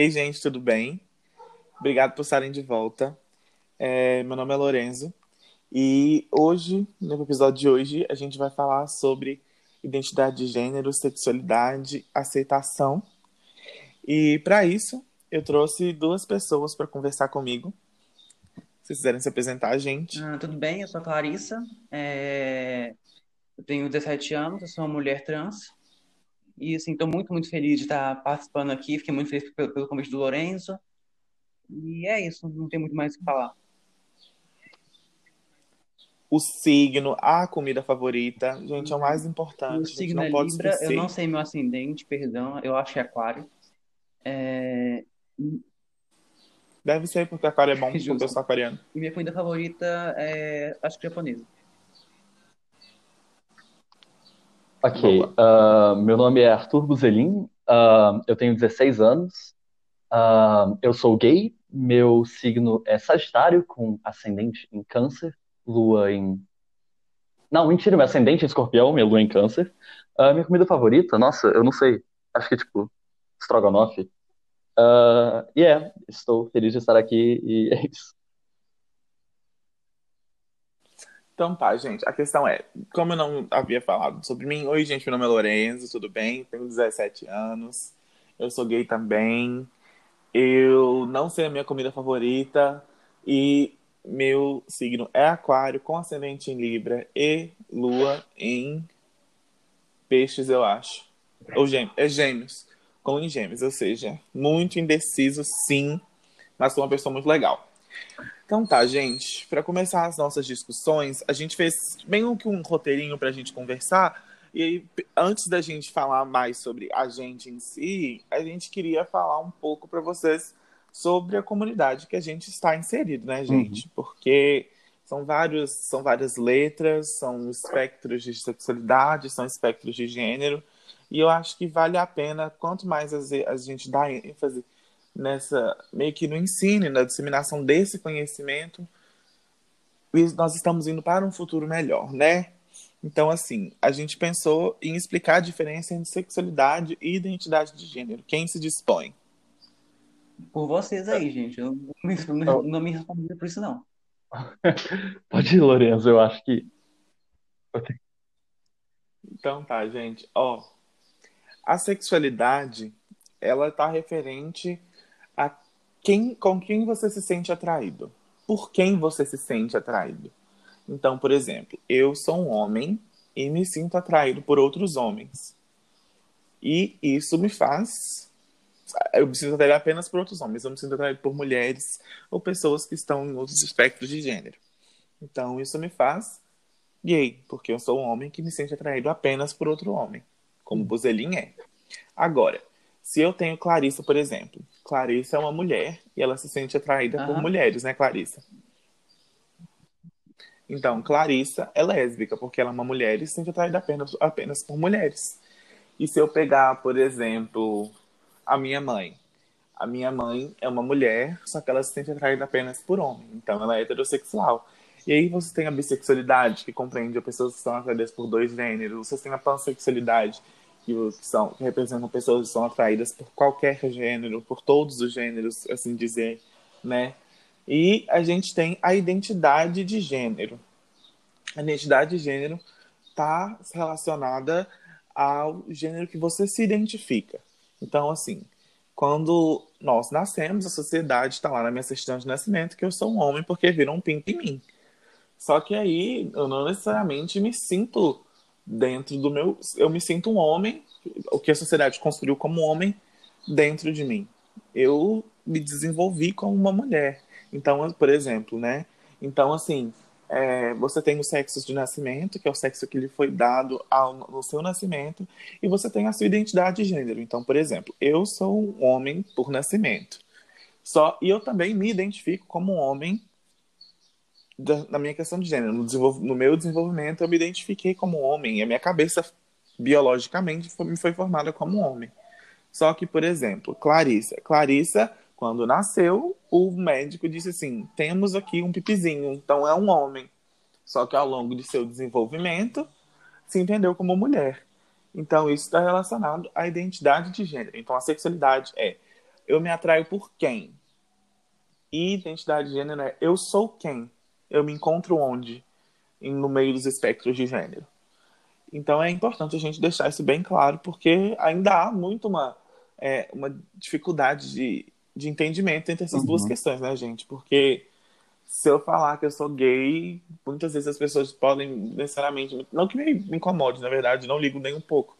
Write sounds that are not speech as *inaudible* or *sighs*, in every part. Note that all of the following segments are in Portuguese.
Ei, gente, tudo bem? Obrigado por estarem de volta. É, meu nome é Lorenzo e hoje, no episódio de hoje, a gente vai falar sobre identidade de gênero, sexualidade, aceitação. E para isso, eu trouxe duas pessoas para conversar comigo. Se quiserem se apresentar, gente. Ah, tudo bem, eu sou a Clarissa. É... Eu tenho 17 anos, eu sou uma mulher trans. E, assim, estou muito, muito feliz de estar participando aqui. Fiquei muito feliz pelo, pelo convite do Lorenzo. E é isso, não tem muito mais o que falar. O signo, a comida favorita, gente, é o mais importante. O signo é Libra, eu não sei meu ascendente, perdão, eu acho que é Aquário. É... Deve ser, porque Aquário é bom, porque eu sou aquariano. E minha comida favorita é, acho que japonesa. Ok, uh, meu nome é Arthur Buzelin, uh, eu tenho 16 anos, uh, eu sou gay, meu signo é Sagitário, com ascendente em Câncer, lua em. Não, mentira, meu ascendente é Escorpião, minha lua em Câncer. minha comida favorita, nossa, eu não sei, acho que é tipo Strogonoff. E yeah, é, estou feliz de estar aqui e *laughs* é isso. Então tá, gente. A questão é, como eu não havia falado sobre mim, oi, gente, meu nome é Lorenzo, tudo bem? Tenho 17 anos. Eu sou gay também. Eu não sei a minha comida favorita e meu signo é aquário com ascendente em Libra e lua em peixes, eu acho. Ou gêmeos, é gêmeos, com em gêmeos, ou seja, muito indeciso, sim, mas sou uma pessoa muito legal. Então tá, gente. Para começar as nossas discussões, a gente fez bem um, um roteirinho para a gente conversar. E aí, antes da gente falar mais sobre a gente em si, a gente queria falar um pouco para vocês sobre a comunidade que a gente está inserido, né, gente? Uhum. Porque são vários, são várias letras, são espectros de sexualidade, são espectros de gênero. E eu acho que vale a pena, quanto mais a gente dá ênfase nessa meio que no ensino, na disseminação desse conhecimento, nós estamos indo para um futuro melhor, né? Então, assim, a gente pensou em explicar a diferença entre sexualidade e identidade de gênero. Quem se dispõe? Por vocês aí, gente. Eu não me, não, não me respondi por isso, não. *laughs* Pode ir, Lorenzo, eu acho que. Então tá, gente. Ó, a sexualidade, ela tá referente quem, com quem você se sente atraído. Por quem você se sente atraído. Então, por exemplo, eu sou um homem e me sinto atraído por outros homens. E isso me faz. Eu me sinto atraído apenas por outros homens. Eu me sinto atraído por mulheres ou pessoas que estão em outros espectros de gênero. Então, isso me faz gay, porque eu sou um homem que me sente atraído apenas por outro homem, como Buzelin é. Agora, se eu tenho Clarissa, por exemplo, Clarissa é uma mulher e ela se sente atraída uhum. por mulheres, né, Clarissa? Então, Clarissa é lésbica, porque ela é uma mulher e se sente atraída apenas, apenas por mulheres. E se eu pegar, por exemplo, a minha mãe? A minha mãe é uma mulher, só que ela se sente atraída apenas por homem. Então, ela é heterossexual. E aí você tem a bissexualidade, que compreende pessoas que são atraídas por dois gêneros. Você tem a pansexualidade, que, são, que representam pessoas que são atraídas por qualquer gênero, por todos os gêneros, assim dizer, né? E a gente tem a identidade de gênero. A identidade de gênero está relacionada ao gênero que você se identifica. Então, assim, quando nós nascemos, a sociedade está lá na minha certidão de nascimento que eu sou um homem porque viram um pinto em mim. Só que aí eu não necessariamente me sinto dentro do meu. Eu me sinto um homem, o que a sociedade construiu como homem, dentro de mim. Eu me desenvolvi como uma mulher. Então, por exemplo, né? Então, assim, é, você tem o sexo de nascimento, que é o sexo que lhe foi dado ao, no seu nascimento, e você tem a sua identidade de gênero. Então, por exemplo, eu sou um homem por nascimento. Só, e eu também me identifico como um homem da, minha questão de gênero. No, no, meu desenvolvimento, eu me identifiquei como homem. A minha cabeça, biologicamente, foi, me foi formada como homem. Só que, por exemplo, Clarissa. Clarissa, quando nasceu, o médico disse assim: temos aqui um pipizinho, então é um homem. Só que ao longo de seu desenvolvimento, se entendeu como mulher. Então, isso está relacionado à identidade de gênero. Então, a sexualidade é eu me atraio por quem? E identidade de gênero é eu sou quem? Eu me encontro onde? No meio dos espectros de gênero. Então é importante a gente deixar isso bem claro, porque ainda há muito uma, é, uma dificuldade de, de entendimento entre essas uhum. duas questões, né, gente? Porque se eu falar que eu sou gay, muitas vezes as pessoas podem necessariamente. Não que me, incomode, na verdade, não ligo nem um pouco.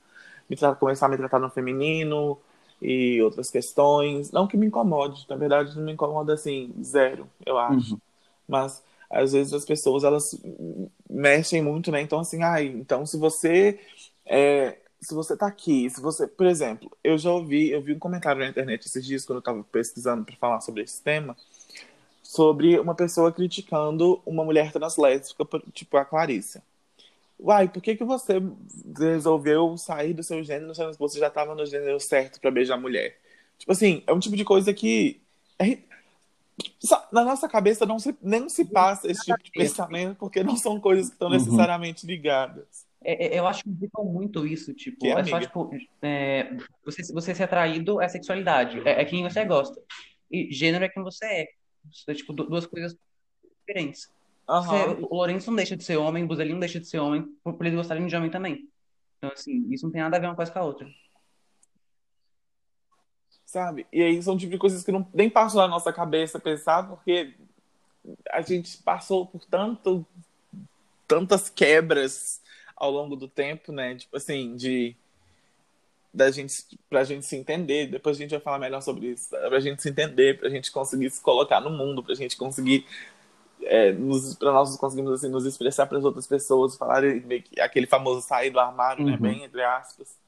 Me tratar, começar a me tratar no feminino e outras questões. Não que me incomode, na verdade, não me incomoda assim, zero, eu acho. Uhum. Mas às vezes as pessoas elas mexem muito, né? Então, assim, ai, então se você. É, se você tá aqui, se você. Por exemplo, eu já ouvi, eu vi um comentário na internet esses dias, quando eu tava pesquisando para falar sobre esse tema, sobre uma pessoa criticando uma mulher translésbica, tipo a Clarissa. Uai, por que, que você resolveu sair do seu gênero se você já tava no gênero certo para beijar mulher? Tipo assim, é um tipo de coisa que. É na nossa cabeça não se, nem se passa esse tipo de pensamento, porque não são coisas que estão uhum. necessariamente ligadas. É, é, eu acho que indicam muito isso, tipo, que, é só, tipo, é, você, você ser atraído é sexualidade, é, é quem você gosta. E gênero é quem você é. São, tipo, duas coisas diferentes. Uhum. Você, o Lourenço não deixa de ser homem, o Buzelinho não deixa de ser homem, por, por eles gostarem de homem também. Então, assim, isso não tem nada a ver uma coisa com a outra sabe? E aí são tipo de coisas que não, nem passam na nossa cabeça pensar, porque a gente passou por tanto, tantas quebras ao longo do tempo, né? Tipo assim, de da gente pra gente se entender, depois a gente vai falar melhor sobre isso, pra gente se entender, pra gente conseguir se colocar no mundo, pra gente conseguir é, nos, pra nós conseguirmos assim, nos expressar para as outras pessoas, falar aquele famoso sair do armário, né, uhum. né, bem entre aspas.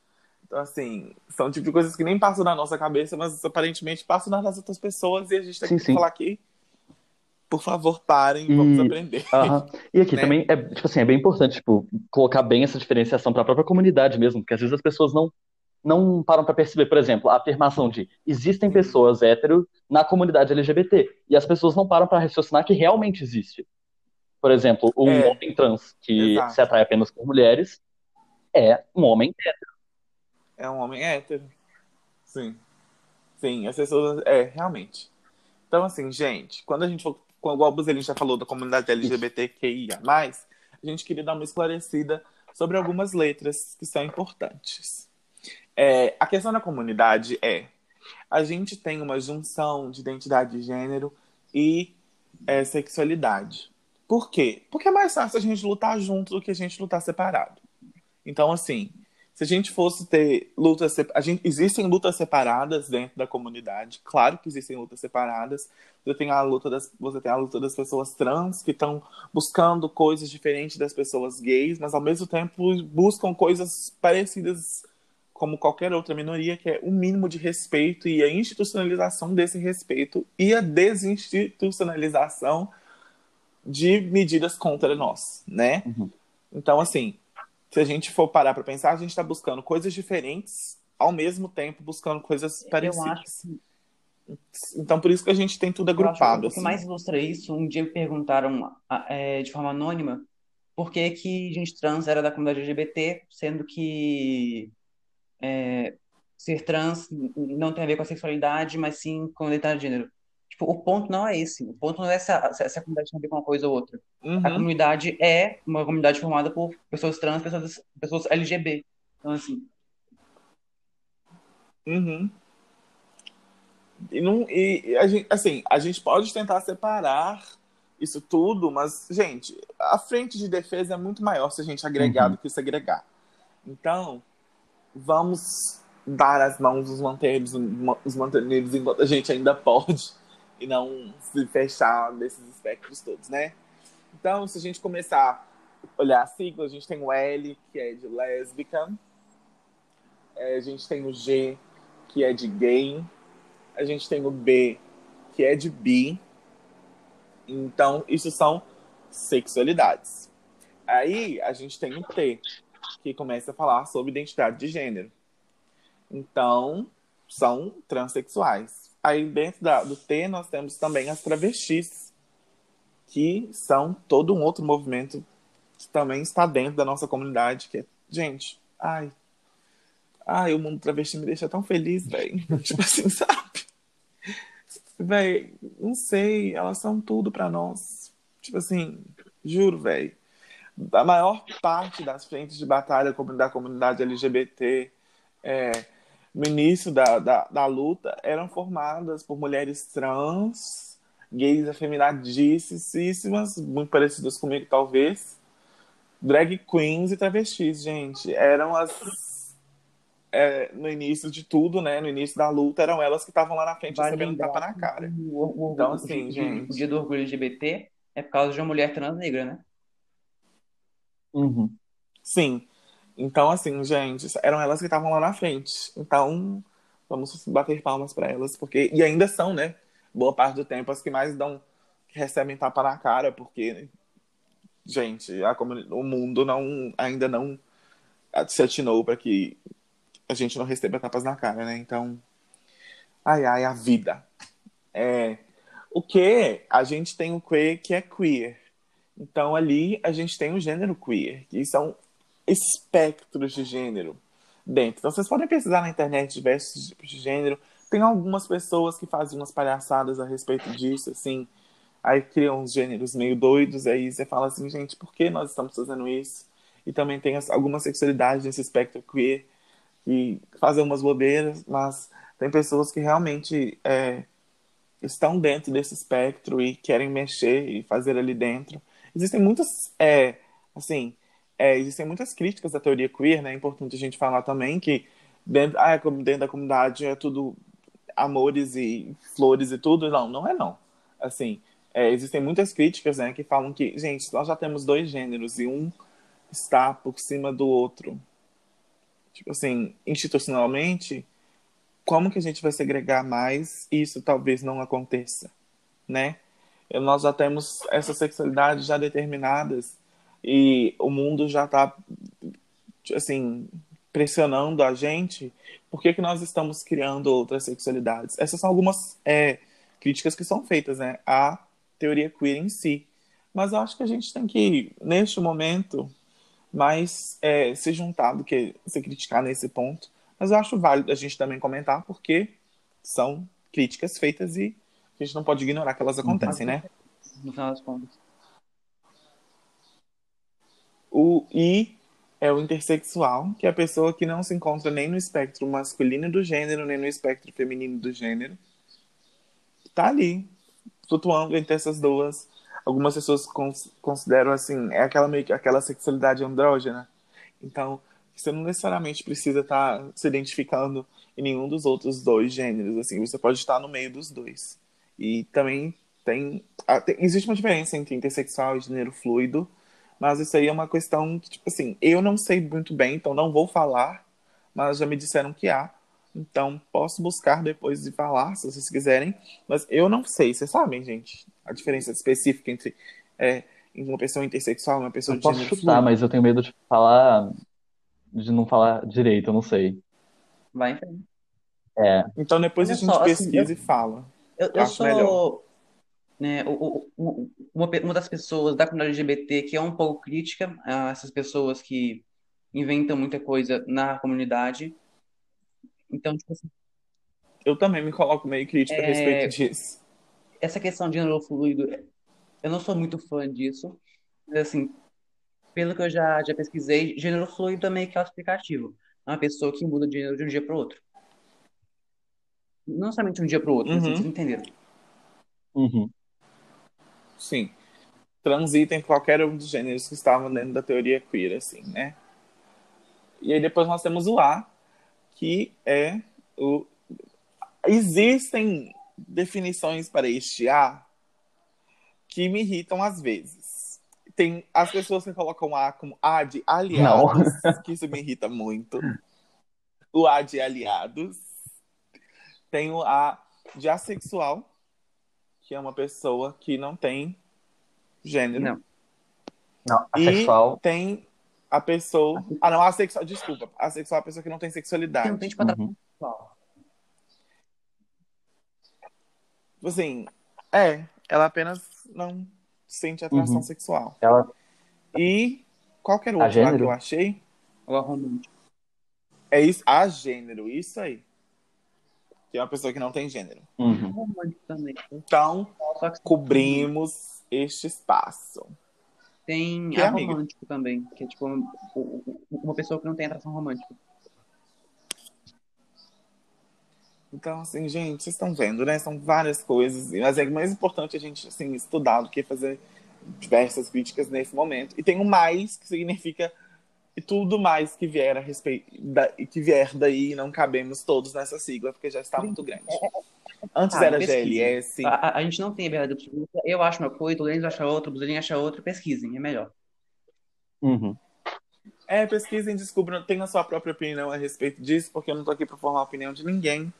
Então, assim, são tipo de coisas que nem passam na nossa cabeça, mas aparentemente passam nas outras pessoas e a gente tem sim, que sim. falar aqui. Por favor, parem, e... vamos aprender. E aqui *laughs* né? também é, tipo assim, é bem importante, tipo, colocar bem essa diferenciação para a própria comunidade mesmo, porque às vezes as pessoas não não param para perceber, por exemplo, a afirmação de existem pessoas hétero na comunidade LGBT e as pessoas não param para raciocinar que realmente existe. Por exemplo, um é, homem trans que exato. se atrai apenas por mulheres é um homem hétero é um homem hétero. Sim. Sim, as pessoas. É, realmente. Então, assim, gente, quando a gente for. Igual o Buzelinho já falou da comunidade LGBTQIA, a gente queria dar uma esclarecida sobre algumas letras que são importantes. É, a questão da comunidade é: a gente tem uma junção de identidade de gênero e é, sexualidade. Por quê? Porque é mais fácil a gente lutar junto do que a gente lutar separado. Então, assim, se a gente fosse ter lutas, a gente, existem lutas separadas dentro da comunidade, claro que existem lutas separadas. Você tem a luta das, você tem a luta das pessoas trans que estão buscando coisas diferentes das pessoas gays, mas ao mesmo tempo buscam coisas parecidas como qualquer outra minoria, que é o mínimo de respeito e a institucionalização desse respeito e a desinstitucionalização de medidas contra nós, né? Uhum. Então, assim, se a gente for parar para pensar, a gente está buscando coisas diferentes, ao mesmo tempo buscando coisas parecidas. Eu acho que... Então, por isso que a gente tem tudo agrupado. o que assim. mais ilustra isso, um dia me perguntaram é, de forma anônima por que, que gente trans era da comunidade LGBT, sendo que é, ser trans não tem a ver com a sexualidade, mas sim com a identidade de gênero. Tipo, o ponto não é esse. O ponto não é essa, essa comunidade tem a ver com uma coisa ou outra. Uhum. A comunidade é uma comunidade formada por pessoas trans, pessoas, pessoas LGB. Então, assim. Uhum. E, não, e a gente, assim, a gente pode tentar separar isso tudo, mas, gente, a frente de defesa é muito maior se a gente agregar uhum. do que segregar. Então, vamos dar as mãos os manteiros, os manteiros enquanto a gente ainda pode e não se fechar nesses espectros todos, né? Então, se a gente começar a olhar a sigla, a gente tem o L, que é de lésbica, é, a gente tem o G, que é de gay, a gente tem o B, que é de bi. Então, isso são sexualidades. Aí, a gente tem o T, que começa a falar sobre identidade de gênero. Então, são transexuais. Aí dentro da, do T nós temos também as travestis, que são todo um outro movimento que também está dentro da nossa comunidade, que é, gente, ai, ai, o mundo travesti me deixa tão feliz, velho. *laughs* tipo assim, sabe? Véi, não sei, elas são tudo pra nós. Tipo assim, juro, velho. A maior parte das frentes de batalha da comunidade LGBT é, no início da, da, da luta eram formadas por mulheres trans, gays afeminadíssimas, muito parecidas comigo, talvez, drag queens e travestis, gente. Eram as. É, no início de tudo, né? No início da luta, eram elas que estavam lá na frente Vale recebendo tapa na cara. o, o- Então, assim, o- gente. o dia do orgulho LGBT é por causa de uma mulher trans negra, né? Uhum. Sim. Então, assim, gente, eram elas que estavam lá na frente. Então, vamos bater palmas para elas, porque. E ainda são, né? Boa parte do tempo as que mais dão. que recebem tapa na cara, porque. Gente, a comuni- o mundo não ainda não se atinou para que a gente não receba tapas na cara, né? Então. Ai, ai, a vida. É, o que? A gente tem o que que é queer. Então ali a gente tem o gênero queer, que são espectros de gênero dentro. Então vocês podem pesquisar na internet diversos tipos de gênero. Tem algumas pessoas que fazem umas palhaçadas a respeito disso, assim. Aí criam uns gêneros meio doidos, aí você fala assim, gente, por que nós estamos fazendo isso? E também tem algumas sexualidades nesse espectro queer que fazem umas bobeiras, mas tem pessoas que realmente é, estão dentro desse espectro e querem mexer e fazer ali dentro. Existem muitas, é, assim, é, existem muitas críticas da teoria queer, né? É importante a gente falar também que dentro, ah, é dentro da comunidade é tudo amores e flores e tudo. Não, não é não. Assim, é, existem muitas críticas, né, que falam que, gente, nós já temos dois gêneros e um está por cima do outro. Tipo assim, institucionalmente, como que a gente vai segregar mais e isso talvez não aconteça, né? Nós já temos essas sexualidades já determinadas e o mundo já está, assim, pressionando a gente. Por que, que nós estamos criando outras sexualidades? Essas são algumas é, críticas que são feitas, né? À teoria queer em si. Mas eu acho que a gente tem que, neste momento, mais é, se juntar do que se criticar nesse ponto. Mas eu acho válido a gente também comentar, porque são críticas feitas e a gente não pode ignorar que elas acontecem, né? No final das contas. O I é o intersexual, que é a pessoa que não se encontra nem no espectro masculino do gênero, nem no espectro feminino do gênero. Tá ali, flutuando entre essas duas. Algumas pessoas cons- consideram assim, é aquela meio que aquela sexualidade andrógena. Então, você não necessariamente precisa estar se identificando em nenhum dos outros dois gêneros, assim, você pode estar no meio dos dois. E também tem, ah, tem- existe uma diferença entre intersexual e gênero fluido, mas isso aí é uma questão que, tipo assim, eu não sei muito bem, então não vou falar, mas já me disseram que há. Então, posso buscar depois de falar, se vocês quiserem. Mas eu não sei, vocês sabem, gente, a diferença específica entre, é, uma pessoa intersexual e uma pessoa Eu de posso gênero chutar, fluido. mas eu tenho medo de falar, de não falar direito, eu não sei. Vai em frente. É, Então, depois a Olha gente só, assim, pesquisa e fala. Eu, eu Acho melhor. Né, o- o- o- uma, uma das pessoas da comunidade LGBT que é um pouco crítica a essas pessoas que inventam muita coisa na comunidade. Então, tipo assim, Eu também me coloco meio crítico a É, respeito disso. essa questão de gênero fluido, eu não sou muito fã disso. Mas, assim, pelo que eu já, já pesquisei, gênero fluido é meio que auto-explicativo. É uma pessoa que muda de gênero de um dia para o outro. Não somente de um dia para o outro, mas Uhum. vocês entenderam. uhum. Sim. Transita em qualquer um dos gêneros que estavam dentro da teoria queer, assim, né? E aí depois nós temos o A, que é o. Existem definições para este A que me irritam às vezes. Tem as pessoas que colocam A como A de aliados, que isso me irrita muito. O A de aliados. Tem o A de assexual, que é uma pessoa que não tem gênero. Não. Não, E assexual. tem a pessoa. Ah, não, assexual, desculpa. Assexual é a pessoa que não tem sexualidade. não tem tipo atração Uhum. sexual. Assim, é, ela apenas não sente atração Uhum. sexual. Ela, E qualquer outro lá que gênero? eu achei, Ou a romântica. é isso, a gênero, isso aí. Que é uma pessoa que não tem gênero. Uhum. Romântico também. Então, cobrimos este espaço. tem Que é amiga? aromântico também, que é tipo um- um- uma pessoa que não tem atração romântica. Então, assim, gente, vocês estão vendo, né? São várias coisas. Mas é mais importante a gente, assim, estudar do que fazer diversas críticas nesse momento. E tem o mais, que significa e tudo mais que vier a respeito da, que vier daí, não cabemos todos nessa sigla, porque já está muito grande. Antes Ah, era pesquisa. GLS. A, a- a gente não tem a verdade absoluta. Eu acho uma coisa, o Lenz acha outra, o Buzelinho acha outra. Pesquisem, é melhor. Uhum. É, pesquisem, descubram, tenham a sua própria opinião a respeito disso, porque eu não tô aqui para formar a opinião de ninguém.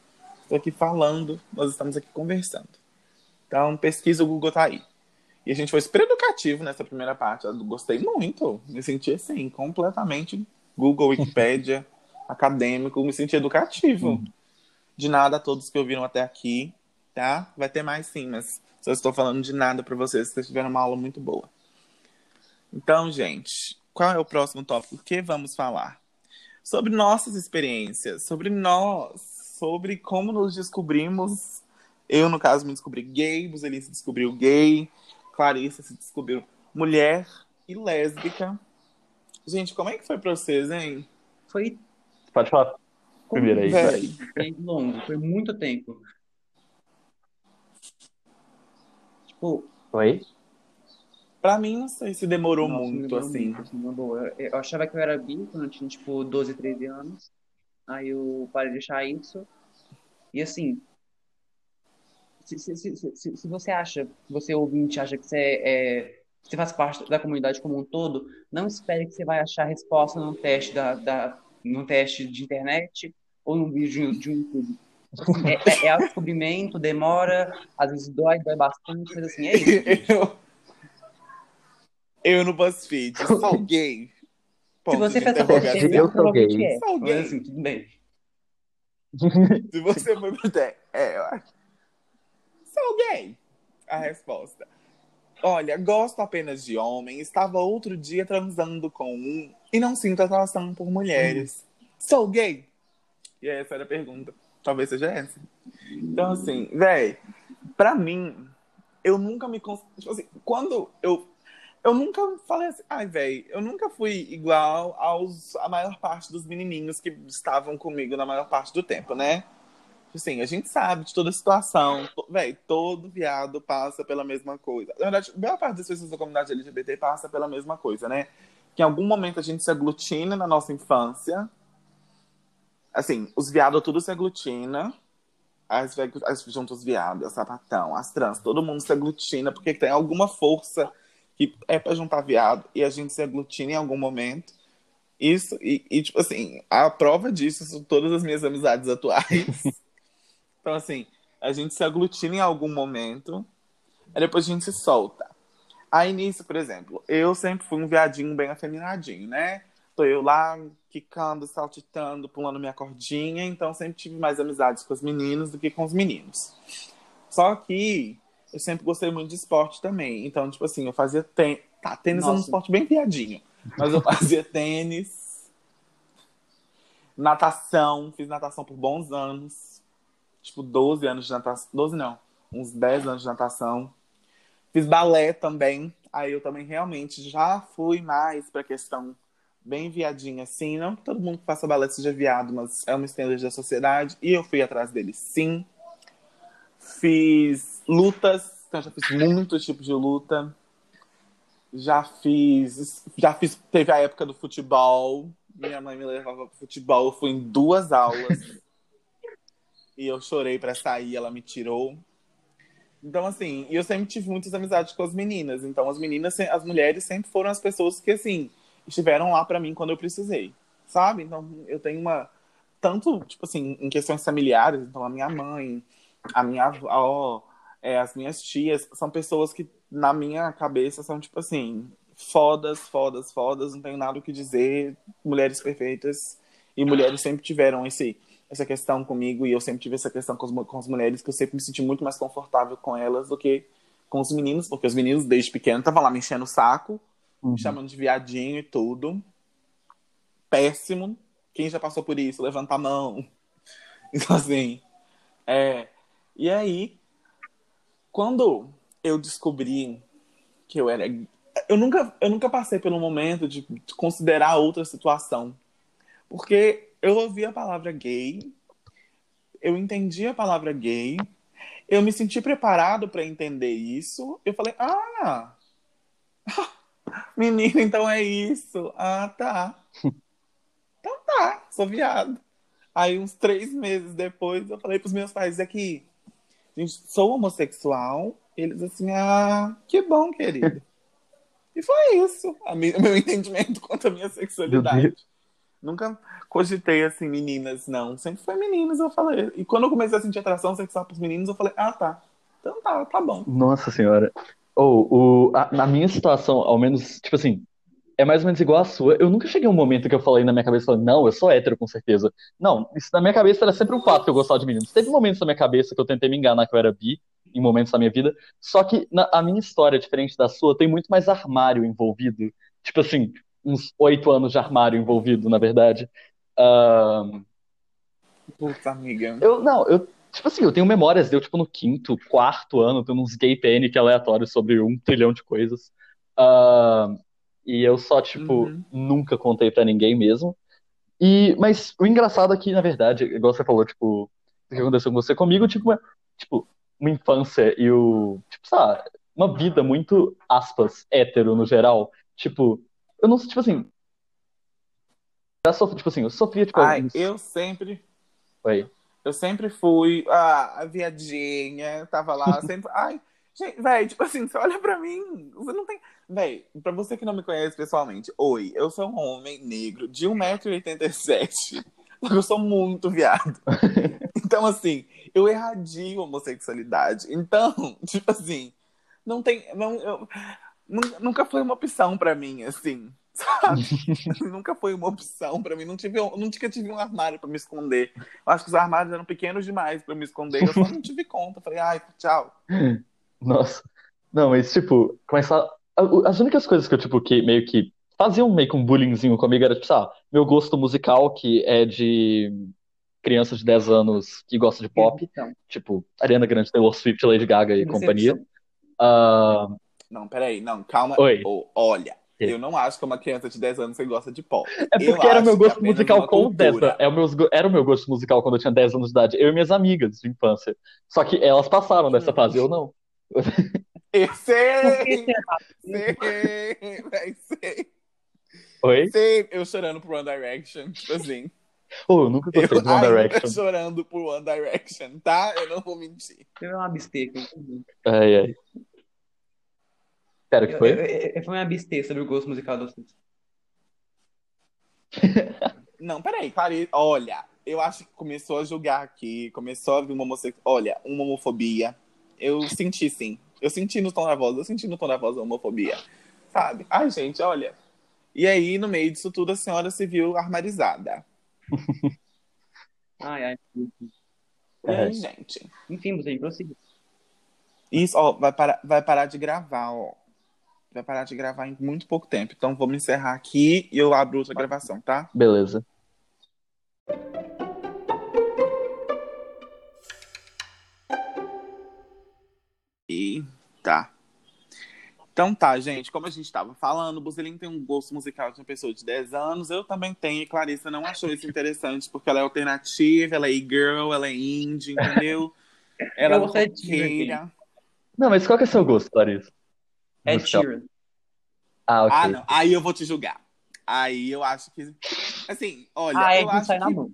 Estou aqui falando, nós estamos aqui conversando. Então, pesquisa, o Google tá aí. E a gente foi super educativo nessa primeira parte. Eu gostei muito. Me senti assim, completamente Google, Wikipédia, *laughs* acadêmico, me senti educativo. De nada a todos que ouviram até aqui, tá? Vai ter mais sim, mas só estou falando de nada para vocês, vocês tiveram uma aula muito boa. Então, gente, qual é o próximo tópico? Que vamos falar? Sobre nossas experiências, sobre nós, sobre como nos descobrimos. Eu, no caso, me descobri gay, Buzelinho se descobriu gay, Clarissa se descobriu mulher e lésbica. Gente, como é que foi pra vocês, hein? Foi Pode falar primeiro aí. foi longo, foi muito tempo. Tipo, Oi? pra mim, não sei se demorou nossa, me muito, lembrou assim. muito, assim. Eu, eu achava que eu era bi quando eu tinha, tipo, 12, 13 anos. Aí eu parei de achar isso. E assim, se, se, se, se, você acha, você ouvinte acha que você é, você faz parte da comunidade como um todo, não espere que você vai achar a resposta num teste da, da, num teste de internet ou num vídeo de um YouTube. Assim, é, é, é autodescobrimento, demora, às vezes dói, dói bastante, mas assim, é isso. *laughs* Eu, eu no BuzzFeed, sou gay. *laughs* Se você fez essa interrogação. pesquisa, Eu sou é. Sou Mas assim, tudo bem. Se você foi pro *laughs* É, eu acho. Sou gay. A resposta. Olha, gosto apenas de homem. Estava outro dia transando com um e não sinto atração por mulheres. Sou gay. E essa era a pergunta. Talvez seja essa. Então, assim, véi, pra mim, eu nunca me. Tipo assim, quando eu. Eu nunca falei assim, ai, véi, eu nunca fui igual aos a maior parte dos menininhos que estavam comigo na maior parte do tempo, né? Assim, a gente sabe de toda a situação. Véi, todo viado passa pela mesma coisa. Na verdade, a maior parte das pessoas da comunidade LGBT passa pela mesma coisa, né? Que em algum momento a gente se aglutina na nossa infância. Assim, os viados tudo se aglutina. As, as viados, as sapatão, as trans, todo mundo se aglutina porque tem alguma força que é pra juntar viado e a gente se aglutina em algum momento. Isso, e, e, tipo assim, a prova disso são todas as minhas amizades atuais. *laughs* então, assim, a gente se aglutina em algum momento, aí depois a gente se solta. Aí nisso, por exemplo, eu sempre fui um viadinho bem afeminadinho, né? Tô eu lá, quicando, saltitando, pulando minha cordinha, então sempre tive mais amizades com os meninos do que com os meninos. Só que eu sempre gostei muito de esporte também. Então, tipo assim, eu fazia tênis. Tá, tênis é um esporte bem viadinho. Mas eu fazia *laughs* tênis, natação, fiz natação por bons anos. Tipo, 12 anos de natação. 12 não, uns 10 anos de natação. Fiz balé também. Aí eu também realmente já fui mais pra questão bem viadinha, assim. Não que todo mundo que faça balé seja viado, mas é uma standard da sociedade. E eu fui atrás dele, sim. Fiz lutas, então já fiz muitos tipos de luta. Já fiz. Já fiz. Teve a época do futebol. Minha mãe me levava pro futebol. Eu fui em duas aulas. E eu chorei pra sair, ela me tirou. Então, assim, eu sempre tive muitas amizades com as meninas. Então, as meninas, as mulheres sempre foram as pessoas que, assim, estiveram lá pra mim quando eu precisei. Sabe? Então, eu tenho uma. Tanto, tipo assim, em questões familiares, então, a minha mãe, a minha avó, é, as minhas tias, são pessoas que, na minha cabeça, são, tipo assim, fodas, fodas, fodas, não tenho nada o que dizer, mulheres perfeitas. E mulheres sempre tiveram esse, essa questão comigo, e eu sempre tive essa questão com, os com as mulheres, que eu sempre me senti muito mais confortável com elas do que com os meninos, porque os meninos, desde pequeno, estavam lá me enchendo o saco, Uhum. me chamando de viadinho e tudo. Péssimo. Quem já passou por isso, levanta a mão. *laughs* Então, assim, É. E aí, quando eu descobri que eu era. Eu nunca, eu nunca passei pelo momento de considerar outra situação. Porque eu ouvi a palavra gay, eu entendi a palavra gay, eu me senti preparado para entender isso. Eu falei, ah, *laughs* menino, então é isso. Ah, tá. Então tá, sou viado. Aí, uns três meses depois, eu falei pros meus pais aqui, gente, sou homossexual. Eles assim, ah, que bom, querido. E foi isso, o meu *laughs* entendimento quanto à minha sexualidade. Nunca cogitei assim, meninas, não. Sempre foi meninas, eu falei. E quando eu comecei a sentir atração sexual pros meninos, eu falei, ah, tá. Então tá, tá bom. Nossa senhora. Ou, oh, o, na minha situação, ao menos, tipo assim, é mais ou menos igual a sua. Eu nunca cheguei a um momento que eu falei na minha cabeça, não, eu sou hétero com certeza. Não, isso na minha cabeça era sempre um fato que eu gostava de meninos. Teve momentos na minha cabeça que eu tentei me enganar que eu era bi, em momentos da minha vida. Só que na, a minha história, diferente da sua, tem muito mais armário envolvido. Tipo assim, uns oito anos de armário envolvido, na verdade. Uh... Puta, amiga. Eu, não, eu, tipo assim, eu tenho memórias, deu tipo no quinto, quarto ano, tem uns gay panic aleatórios sobre um trilhão de coisas. Uh... E eu só, tipo, uhum. nunca contei para ninguém mesmo. E, mas o engraçado aqui, na verdade, igual você falou, tipo, o que aconteceu com você comigo, tipo, uma, tipo, uma infância e o, tipo, sabe, uma vida muito, aspas, hétero no geral. Tipo, eu não tipo assim. Já sofri, tipo assim, eu sofria, tipo. Ai, eu sempre. Oi. Eu sempre fui ah, a viadinha, tava lá, *laughs* sempre. Ai, gente, velho, tipo assim, você olha pra mim, você não tem. Véi, pra você que não me conhece pessoalmente, oi, eu sou um homem negro de 1,87m. *laughs* Eu sou muito viado. *laughs* Então, assim, eu irradio homossexualidade. Então, tipo assim, não tem. Não, eu, nunca foi uma opção para mim, assim. *laughs* Sabe? *laughs* nunca foi uma opção para mim. Não tive, nunca tive um armário para me esconder. Eu acho que os armários eram pequenos demais para me esconder. Eu só não tive conta. Falei, ai, tchau. *laughs* Nossa. Não, mas tipo, começar as únicas coisas que eu, tipo, que meio que faziam meio que um bullyingzinho comigo era, tipo, sabe, meu gosto musical, que é de criança de 10 anos que gosta de pop, então. tipo, Ariana Grande, Taylor Swift, Lady Gaga e companhia. Uh... Não, peraí, não, calma. Oi. Oh, olha, eu não acho que uma criança de 10 anos que gosta de pop. É porque eu era meu gosto musical com 10 anos. É o meu, era o meu gosto musical quando eu tinha 10 anos de idade. Eu e minhas amigas de infância. Só que elas passaram dessa fase, eu não. Eu sei! Sei! Véi, sei! Oi? Sei, eu chorando por One Direction, tipo assim. Oh, eu nunca gostei eu de One Direction. chorando por One Direction, tá? Eu não vou mentir. Eu uma bisteca. Ai, ai. Pera, que foi? Eu, eu, eu, foi uma bisteca sobre o gosto musical do vocês. *laughs* não, peraí, Clarice. Olha, eu acho que começou a julgar aqui, começou a vir uma homossexual. Olha, uma homofobia. Eu senti sim. Eu senti no tom da voz, eu senti no tom da voz a homofobia. Sabe? Ai, gente, olha. E aí, no meio disso tudo, a senhora se viu armarizada. *laughs* ai, ai. Aí, gente? Enfim, você prosseguir. Isso, ó, vai parar, vai parar de gravar, ó. Vai parar de gravar em muito pouco tempo. Então vamos encerrar aqui e eu abro outra gravação, tá? Beleza. E tá. Então tá, gente, como a gente estava falando, o Buzelin tem um gosto musical de uma pessoa de 10 anos, eu também tenho, e Clarissa não achou isso interessante, porque ela é alternativa, ela é e-girl, ela é indie, entendeu? *laughs* Ela é roqueira. Não, mas qual que é o seu gosto, Clarissa? É Sheeran. Ah, ok. Ah, não, aí eu vou te julgar. Aí eu acho que, assim, olha, ah, é eu acho sai que... Na mão.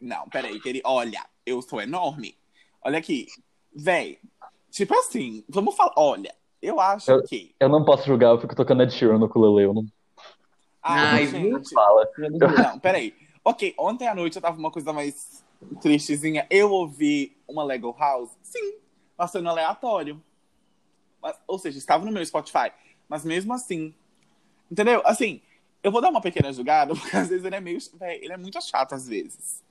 Não, peraí, querido, olha, eu sou enorme. Olha aqui, véi, Tipo assim, vamos falar. Olha, eu acho eu, que. Eu não posso julgar, eu fico tocando Ed Sheeran no ukulele. Eu não. Ai, gente. Fala. *laughs* Não, peraí. Ok, ontem à noite eu tava uma coisa mais tristezinha. Eu ouvi uma Lego House. Sim, passando aleatório. Ou seja, estava no meu Spotify. Mas mesmo assim. Entendeu? Assim, eu vou dar uma pequena julgada, *laughs* porque às vezes ele é meio. Véio, ele é muito chato às vezes.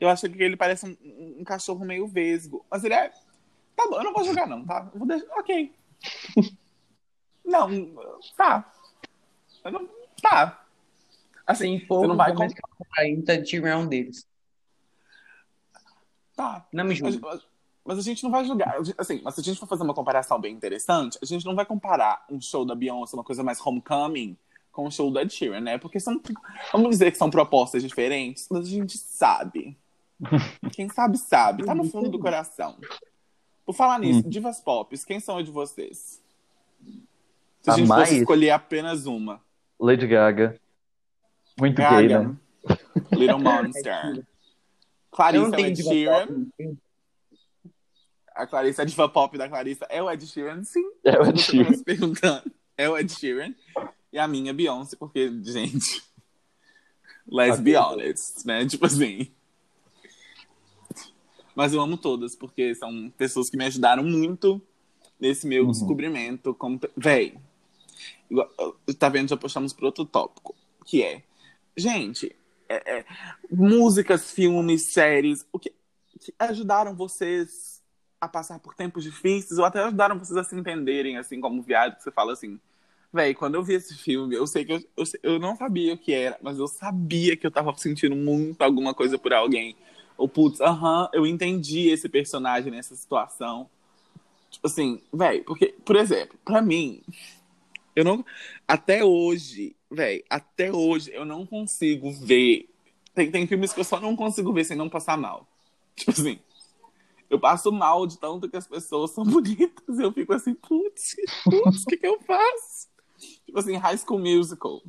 Eu acho que ele parece um, um cachorro meio vesgo. Mas ele é Tá bom, eu não vou jogar, não, tá? Eu vou deixar. Ok. não, tá. Eu não, tá. Assim, Tem pouco, você não vai comprar ainda de um deles. Tá. Não me julgue. Mas, a gente não vai julgar. Assim, mas se a gente for fazer uma comparação bem interessante, a gente não vai comparar um show da Beyoncé, uma coisa mais homecoming, com o show da Ed Sheeran, né? Porque são, vamos dizer que são propostas diferentes, mas a gente sabe. *laughs* Quem sabe, sabe. Tá no fundo do coração. Por falar nisso, Hum. divas pop, quem são as de vocês? Se a A gente mais- fosse escolher apenas uma. Lady Gaga. Muito gay, Gaga, né? Little *laughs* Monster. Diva Sheeran. A Clarissa, a diva pop da Clarissa é o Ed Sheeran, sim. É o Ed Sheeran. se perguntando. É o Ed Sheeran. E a minha Beyoncé, porque, gente. Let's be honest, né? Tipo assim. Mas eu amo todas, porque são pessoas que me ajudaram muito nesse meu Uhum. descobrimento. Como... Véi, tá vendo? Já postamos para outro tópico, que é, gente, é- é, músicas, filmes, séries, o que, que ajudaram vocês a passar por tempos difíceis ou até ajudaram vocês a se entenderem, assim, como viado, que você fala assim, véi, quando eu vi esse filme, eu sei que eu, eu, eu não sabia o que era, mas eu sabia que eu tava sentindo muito alguma coisa por alguém. Ou, putz, aham, eu entendi esse personagem nessa situação. Tipo assim, véi, porque, por exemplo, pra mim, eu não. Até hoje, véi, até hoje eu não consigo ver. Tem, tem filmes que eu só não consigo ver sem não passar mal. Tipo assim, eu passo mal de tanto que as pessoas são *laughs* bonitas. Eu fico assim, putz, putz, o que, que eu faço? Tipo assim, High School Musical.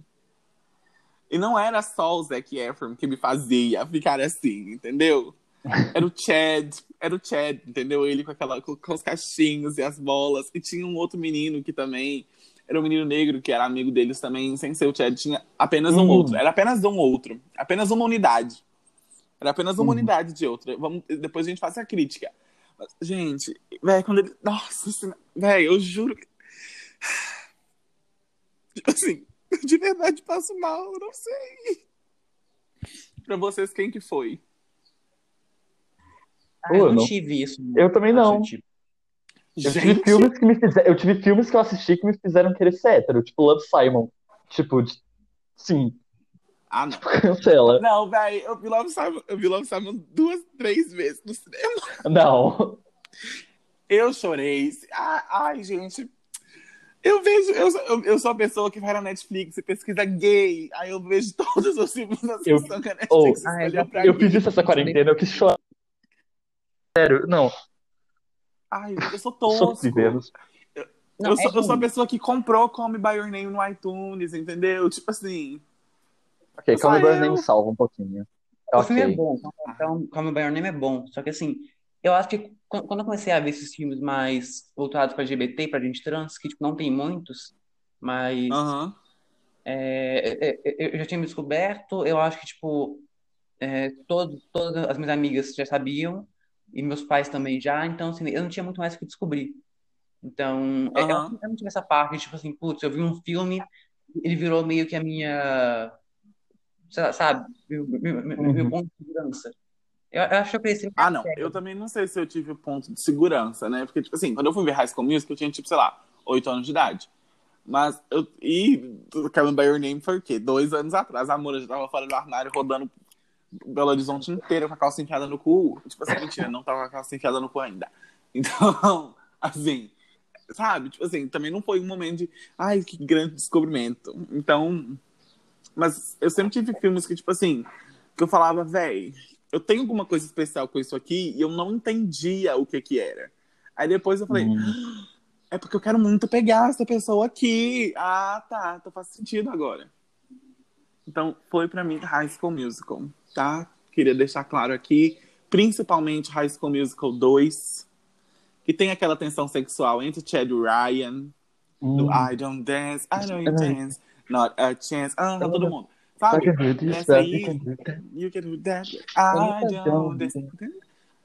E não era só o Zac Efron que me fazia ficar assim, entendeu? Era o Chad, era o Chad, entendeu? Ele com, aquela, com, com os cachinhos e as bolas. E tinha um outro menino que também era um menino negro que era amigo deles também, sem ser o Chad. Tinha apenas um Hum. outro. Era apenas um outro. Apenas uma unidade. Era apenas uma Uhum. unidade de outra. Vamos, depois a gente faz a crítica. Mas, gente, velho, quando ele. Nossa, assim, velho, eu juro que. *sighs* Assim, eu de verdade passo mal, eu não sei. Pra vocês, quem que foi? Ah, eu Pô, não tive isso. Eu também não. Tipo, Eu tive filmes que me fizeram. Eu tive filmes que eu assisti que me fizeram querer ser hétero, tipo Love Simon. Tipo, de- sim, Ah, não. cancela. *laughs* Não, velho, eu vi Love Simon, eu vi Love Simon duas, três vezes no cinema. *laughs* Não. Eu chorei. Ah, ai, gente. Eu vejo, eu, sou- eu, eu sou a pessoa que vai na Netflix e pesquisa gay. Aí eu vejo *laughs* todos os filmes da Eu- que a Oh, Netflix ah, escolheu eu- pra Eu mim. fiz isso essa quarentena, eu quis chorar. Sério, não, Ai, eu sou eu sou tosco. não, eu, sou, é eu sou a pessoa que comprou Call Me By Your Name no iTunes, entendeu? Tipo assim. Ok, Call Me By Your. Name salva um pouquinho. O filme é bom, então Come By Your Name é bom. Só que assim, eu acho que quando eu comecei a ver esses filmes mais voltados pra LGBT, pra gente trans, que tipo, não tem muitos, mas Aham. é, é, é, eu já tinha me descoberto, eu acho que tipo, é, todo, todas as minhas amigas já sabiam, e meus pais também já, então assim, eu não tinha muito mais o que descobrir. Então, é- eu, eu não tive essa parte, tipo assim, putz, eu vi um filme, ele virou meio que a minha, sabe, meu, meu, Uhum. ponto de segurança. Eu, eu acho que eu cresci Ah, não. Eu também não sei se eu tive o ponto de segurança, né? Porque, tipo assim, quando eu fui ver High School Music, eu tinha, tipo, sei lá, oito anos de idade. Mas eu. E Calling By Your Name foi o quê? Dois anos atrás. A Moura já tava fora do armário rodando Belo Horizonte inteiro com a calça enfiada no cu. Tipo assim, mentira, não tava com a calça enfiada no cu ainda. *laughs* Então, assim, sabe? Tipo assim, também não foi um momento de. Ai, que grande descobrimento. Então. Mas eu sempre tive filmes que, tipo assim, que eu falava, véi, eu tenho alguma coisa especial com isso aqui e eu não entendia o que que era. Aí depois eu falei, Hum. é porque eu quero muito pegar essa pessoa aqui. Ah, tá, então faz sentido agora. Então, foi pra mim High School Musical, tá? Queria deixar claro aqui, principalmente High School Musical 2, que tem aquela tensão sexual entre Chad e Ryan, do Hum. I don't dance, I you dance, not a chance. Ah, todo mundo. Sabe? I can do this, Essa I aí, you can do that. I don't.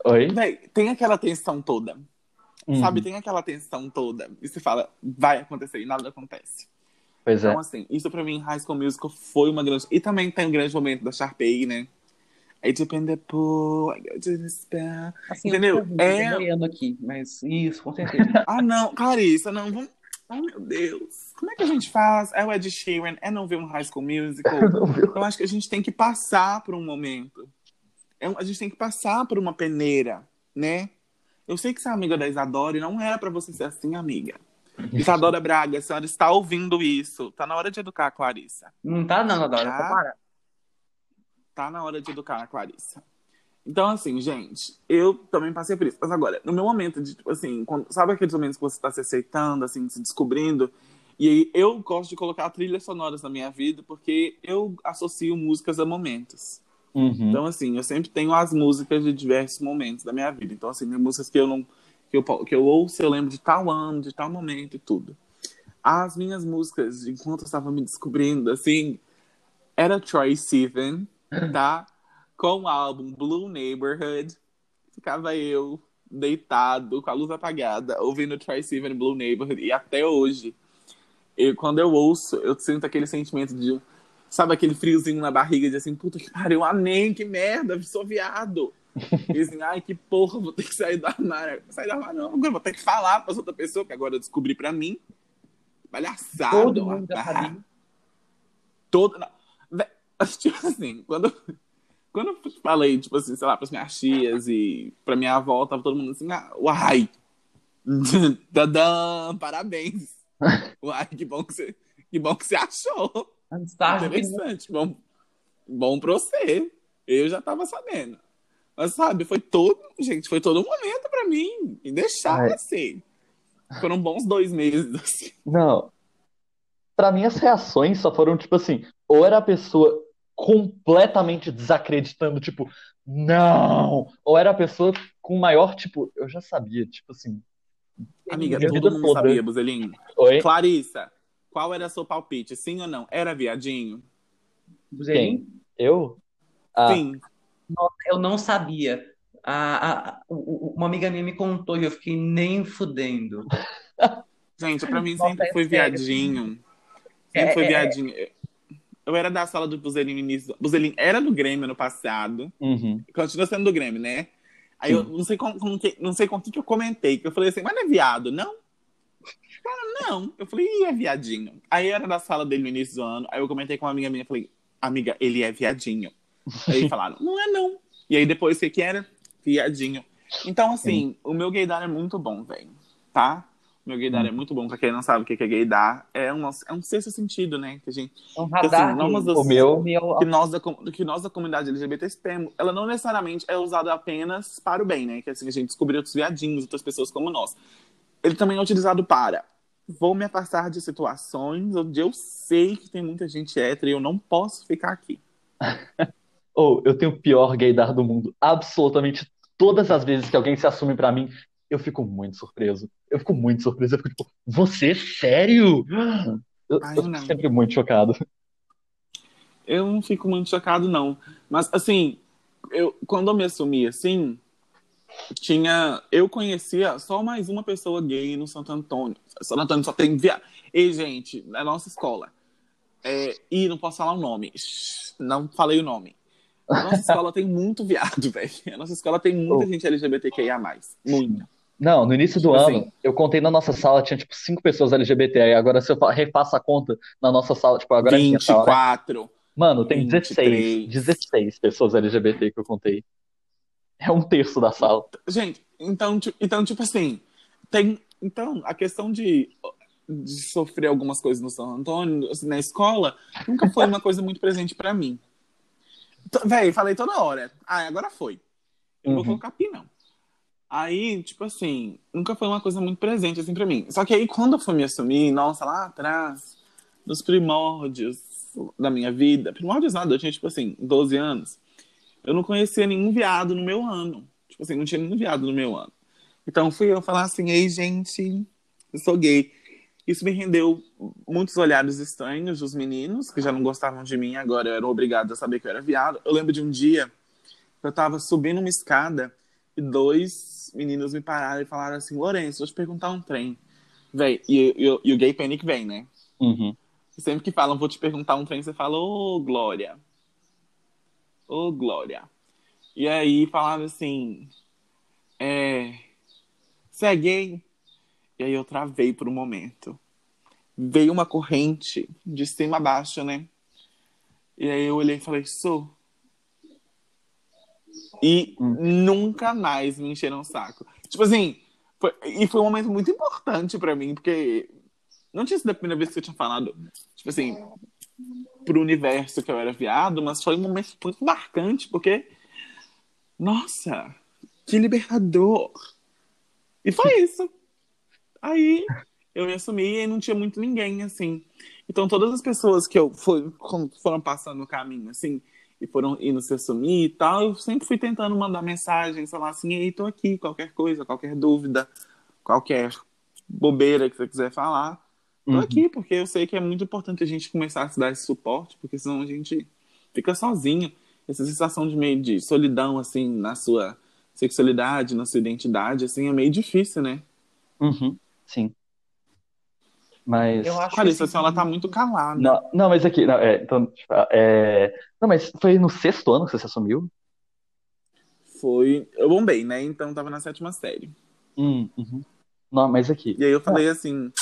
Oi? Véi, tem aquela tensão toda. Uhum. Sabe, tem aquela tensão toda. E você fala, vai acontecer e nada acontece. Pois é. Então, assim, isso pra mim, High School Musical foi uma grande. E também tem um grande momento da Sharpay, né? I dip in the pool, I go to the spell. Assim, Entendeu? Eu tô É- aqui, mas isso, com certeza. *laughs* Ah, não, Clarissa, não, vamos. Oh, meu Deus. Como é que a gente faz? É o Ed Sheeran, é não ver um High School Musical. *laughs* Viu? Eu acho que a gente tem que passar por um momento é a gente tem que passar por uma peneira, né? Eu sei que você é amiga da Isadora e não era para você ser assim, amiga. *laughs* Isadora Braga, a senhora está ouvindo isso. Tá na hora de educar a Clarissa. Não tá, não, Isadora. Tá? tá na hora de educar a Clarissa. Então, assim, gente, eu também passei por isso. Mas agora, no meu momento de, tipo assim, quando, sabe aqueles momentos que você está se aceitando, assim, se descobrindo? E aí eu gosto de colocar trilhas sonoras na minha vida porque eu associo músicas a momentos. Uhum. Então, assim, eu sempre tenho as músicas de diversos momentos da minha vida. Então, assim, tem músicas que eu não. Que eu, que eu ouço, eu lembro de tal ano, de tal momento e tudo. As minhas músicas, enquanto eu estava me descobrindo, assim, era Troy Sivan, *clears throat* tá? Com o álbum Blue Neighborhood. Ficava eu deitado, com a luz apagada, ouvindo Troy Sivan Blue Neighborhood. E até hoje, eu, quando eu ouço, eu sinto aquele sentimento de. Sabe aquele friozinho na barriga de assim, puta que pariu, amém, que merda, sou viado. E assim, ai, que porra, vou ter que sair do armário. Sair do armário, não, agora vou ter que falar pra outra pessoa, que agora eu descobri pra mim. Palhaçada. Todo mundo Todo. *laughs* Tipo assim, quando, quando eu falei, tipo assim, sei lá, pras minhas tias e pra minha avó, tava todo mundo assim, ah, uai. *laughs* Tadã, parabéns. *laughs* Uai, que bom que você, que bom que você achou. Interessante, bom, bom pra você. Eu já tava sabendo. Mas, sabe, foi todo, gente, foi todo um momento pra mim. E deixar assim. Foram bons dois meses, assim. Não. Pra mim, as reações só foram, tipo assim, ou era a pessoa completamente desacreditando, tipo, não! Ou era a pessoa com maior, tipo, eu já sabia, tipo assim, Amiga, todo mundo toda. sabia, Buzelinho. Oi? Clarissa, qual era seu palpite? Sim ou não? Era viadinho? Buzelinho? Eu? Ah. Sim. Nossa, eu não sabia. A, a, uma amiga minha me contou e eu fiquei nem fudendo. *laughs* Gente, pra mim sempre foi viadinho. Sempre é, foi é, é. Eu era da sala do Buzelinho no início. Buzelinho era do Grêmio no passado. Uhum. Continua sendo do Grêmio, né? Aí eu não sei com, com que, não sei com que, que eu comentei, que eu falei assim, mas não é viado, não? Cara, não. Eu falei, Ih, é viadinho. Aí era da sala dele no início do ano, aí eu comentei com uma amiga minha, falei, amiga, ele é viadinho. aí *laughs* falaram, não é não. E aí depois, o que que era? Viadinho. Então, assim, Sim. o meu gaydar é muito bom, velho, tá? Meu gaydar hum. é muito bom. Pra quem não sabe o que é gaydar, é um, é um sexto sentido, né? Que a gente. É um radar. Assim, nós, o meu, que, nós da, que nós da comunidade LGBT temos, ela não necessariamente é usada apenas para o bem, né? Que assim, a gente descobriu outros viadinhos, outras pessoas como nós. Ele também é utilizado para. Vou me afastar de situações onde eu sei que tem muita gente hétero e eu não posso ficar aqui. *laughs* Ou oh, eu tenho o pior gaydar do mundo. Absolutamente todas as vezes que alguém se assume para mim, eu fico muito surpreso. Eu fico muito surpreso. Eu fico tipo, você, sério? Eu, Ai, eu fico sempre muito chocado. Eu não fico muito chocado, não. Mas, assim, eu, quando eu me assumi assim, tinha. Eu conhecia só mais uma pessoa gay no Santo Antônio. Santo Antônio só tem via. Ei, gente, na nossa escola. É, e não posso falar o nome. Não falei o nome. A nossa *laughs* escola tem muito viado, velho. A nossa escola tem muita oh. gente LGBTQIA. Muita. Não, no início do tipo ano, assim, eu contei na nossa sala, tinha tipo cinco pessoas LGBT. Aí agora se eu refaço a conta na nossa sala, tipo, agora 24. Sala, Mano, tem 16, 16 pessoas LGBT que eu contei. É um terço da sala. Gente, então, então tipo assim, tem. Então, a questão de, de sofrer algumas coisas no São Antônio, assim, na escola, nunca foi uma coisa muito presente para mim. Véi, falei toda hora. Ah, agora foi. Eu uhum. vou colocar pi, não. Aí, tipo assim, nunca foi uma coisa muito presente assim pra mim. Só que aí, quando eu fui me assumir, nossa, lá atrás, nos primórdios da minha vida, primórdios nada, eu tinha, tipo assim, 12 anos, eu não conhecia nenhum viado no meu ano. Tipo assim, não tinha nenhum viado no meu ano. Então fui eu falar assim, ei, gente, eu sou gay. Isso me rendeu muitos olhares estranhos dos meninos, que já não gostavam de mim, agora eu era obrigado a saber que eu era viado. Eu lembro de um dia eu tava subindo uma escada e dois meninos me pararam e falaram assim: Lourenço, vou te perguntar um trem. Véi, e, e, e, o gay panic vem, né? Uhum. Sempre que falam, vou te perguntar um trem, você fala, ô, oh, Glória. Ô, oh, Glória. E aí falaram assim: é. Você é gay? E aí eu travei por um momento. Veio uma corrente de cima a baixo, né? E aí eu olhei e falei, sou. E hum. nunca mais me encheram o saco. Tipo assim, foi, e foi um momento muito importante para mim, porque não tinha sido a primeira vez que eu tinha falado, tipo assim, pro universo que eu era viado, mas foi um momento muito marcante, porque, nossa, que libertador! E foi *laughs* isso. Aí eu me assumi e não tinha muito ninguém, assim. Então todas as pessoas que eu foram passando no caminho, assim, e foram indo se assumir e tal, eu sempre fui tentando mandar mensagem, falar assim, ei, tô aqui, qualquer coisa, qualquer dúvida, qualquer bobeira que você quiser falar. Tô uhum. aqui, porque eu sei que é muito importante a gente começar a se dar esse suporte, porque senão a gente fica sozinho. Essa sensação de meio de solidão, assim, na sua sexualidade, na sua identidade, assim, é meio difícil, né? Uhum. Sim. Mas. Eu acho Clarissa, assim, ela tá muito calada. Não, não mas aqui. Não, é, então, é... não, mas foi no sexto ano que você se assumiu? Foi. Eu bombei, né? Então tava na sétima série. Hum, uhum. Não, mas aqui. E aí eu falei ah. assim.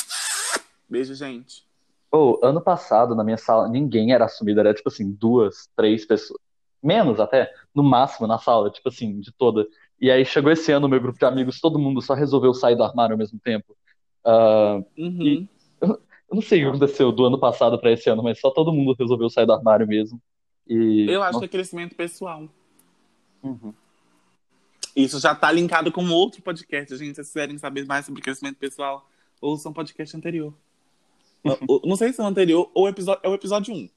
Beijo, gente. Pô, ano passado, na minha sala, ninguém era assumido, era tipo assim, duas, três pessoas. Menos até, no máximo na sala, tipo assim, de toda. E aí chegou esse ano, meu grupo de amigos, todo mundo só resolveu sair do armário ao mesmo tempo. Uh, uhum. E eu, não sei o que aconteceu do ano passado para esse ano, mas só todo mundo resolveu sair do armário mesmo. E... Eu acho que é crescimento pessoal. Uhum. Isso já tá linkado com outro podcast, gente. Se vocês quiserem saber mais sobre crescimento pessoal, ouçam um podcast anterior. não sei se é o anterior ou episódio, é o episódio 1.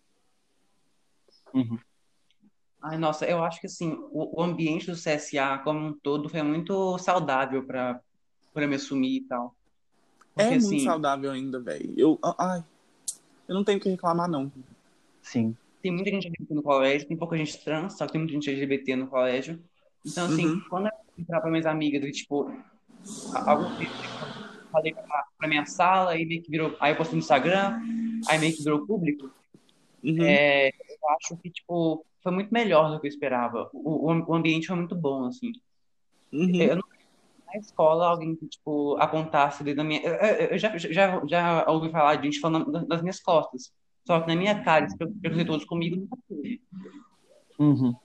Uhum. Ai, nossa, eu acho que assim, o, o, ambiente do CSA como um todo foi muito saudável para me assumir e tal. Porque, é muito assim, saudável ainda, velho. Eu, ai, eu não tenho o que reclamar, não. Sim. Tem muita gente LGBT no colégio, tem pouca gente trans, só que tem muita gente LGBT no colégio. Então, assim, uhum. quando eu entrar pra minhas amigas, tipo, algum tempo, falei pra, pra minha sala, aí meio que virou. Aí eu postei no Instagram, aí meio que virou público. Uhum. É, eu acho que, tipo, foi muito melhor do que eu esperava. O, o, o ambiente foi muito bom, assim. Uhum. Eu não na escola alguém que, tipo, apontasse da minha. Eu, eu, já, já, já ouvi falar de gente falando das minhas costas. Só que na minha cara, eles todos comigo, nunca teve. Uhum.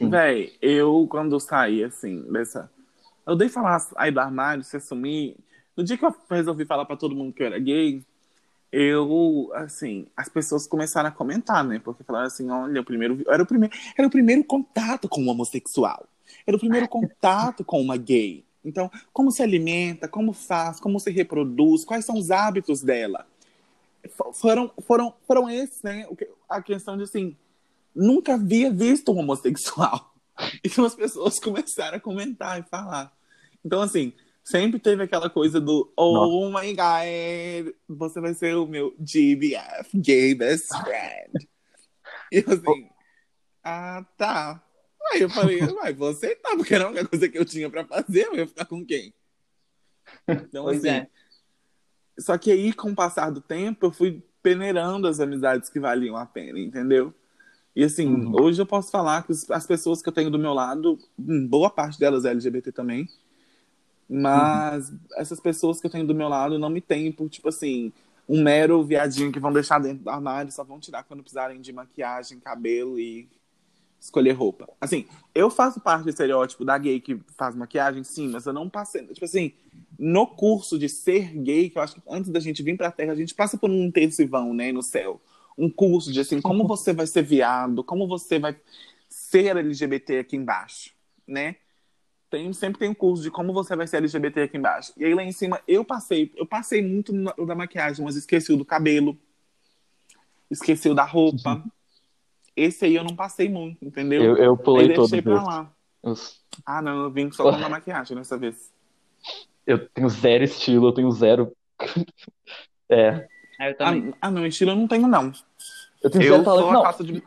Véi, eu quando saí, assim, dessa. Eu dei falar aí do armário, se assumir. No dia que eu resolvi falar para todo mundo que eu era gay, eu, assim, as pessoas começaram a comentar, né? Porque falaram assim, olha, o primeiro, era o primeiro, era o primeiro contato com um homossexual. Era o primeiro *laughs* contato com uma gay. Então, como se alimenta, como faz, como se reproduz, quais são os hábitos dela? Foram, foram, foram esses, né? A questão de assim, nunca havia visto um homossexual. *laughs* Então as pessoas começaram a comentar e falar. Então, assim, sempre teve aquela coisa do Oh Nossa. my God, você vai ser o meu GBF, gay best friend. *laughs* E assim, ah, tá. Aí eu falei, vai, vou aceitar, porque era a única coisa que eu tinha pra fazer, eu ia ficar com quem? Então, pois assim. É. Só que aí, com o passar do tempo, eu fui peneirando as amizades que valiam a pena, entendeu? E assim, uhum. hoje eu posso falar que as pessoas que eu tenho do meu lado, hum, boa parte delas é LGBT também, mas uhum. essas pessoas que eu tenho do meu lado não me têm por, tipo assim, um mero viadinho que vão deixar dentro do armário, só vão tirar quando precisarem de maquiagem, cabelo e escolher roupa. Assim, eu faço parte do estereótipo da gay que faz maquiagem, sim, mas eu não passei. Tipo assim, no curso de ser gay, que eu acho que antes da gente vir pra Terra, a gente passa por um intensivão, né, no céu. Um curso de assim, como você vai ser viado, como você vai ser LGBT aqui embaixo, né? Tem, sempre tem um curso de como você vai ser LGBT aqui embaixo. E aí lá em cima eu passei, eu passei muito no, da maquiagem, mas esqueci do cabelo, esqueci da roupa. Uhum esse aí eu não passei muito, entendeu? Eu, eu pulei todo. deixei pra lá. Eu... Ah, não, eu vim só com a maquiagem dessa vez. Eu tenho zero estilo, eu tenho zero. *laughs* é. Ah, eu também. Ah, ah, não, estilo eu não tenho, não. Eu tenho zero talento. Não. De...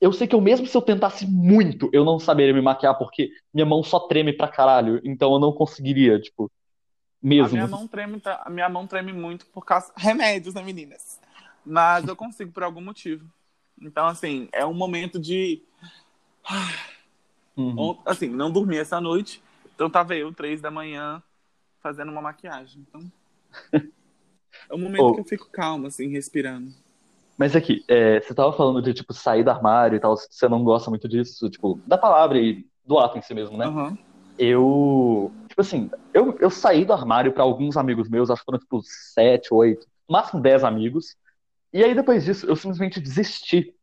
Eu sei que eu mesmo se eu tentasse muito, eu não saberia me maquiar, porque minha mão só treme pra caralho. Então eu não conseguiria, tipo. Mesmo. A minha mão treme, a minha mão treme muito por causa. *laughs* Remédios, né, meninas? Mas eu consigo por algum motivo. Então, assim, é um momento de. *sighs* Uhum. Assim, não dormi essa noite. Então tava eu, três da manhã, fazendo uma maquiagem. Então. *laughs* É um momento oh. que eu fico calmo, assim, respirando. Mas aqui, é, você tava falando de, tipo, sair do armário e tal, você não gosta muito disso, tipo, da palavra e do ato em si mesmo, né? Uhum. Eu, tipo assim, eu, eu saí do armário para alguns amigos meus, acho que foram, tipo, sete, oito, máximo dez amigos. E aí, depois disso, eu simplesmente desisti.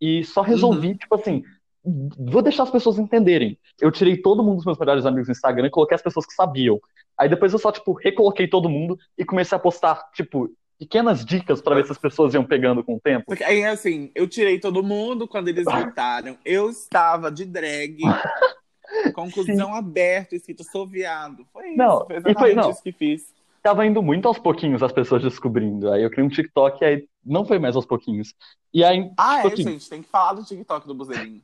E só resolvi, Uhum. tipo assim, vou deixar as pessoas entenderem. Eu tirei todo mundo dos meus melhores amigos no Instagram e coloquei as pessoas que sabiam. Aí depois eu só, tipo, recoloquei todo mundo e comecei a postar, tipo, pequenas dicas pra ver se as pessoas iam pegando com o tempo. Porque aí, assim, eu tirei todo mundo quando eles gritaram. Eu estava de drag, *laughs* conclusão aberta, escrito sou viado. Foi isso, Não, foi e foi- exatamente não. isso que fiz. Tava indo muito aos pouquinhos as pessoas descobrindo. Aí eu criei um TikTok e aí não foi mais aos pouquinhos. E aí, Ah, tipo é, assim, gente, tem que falar do TikTok do Buzelin.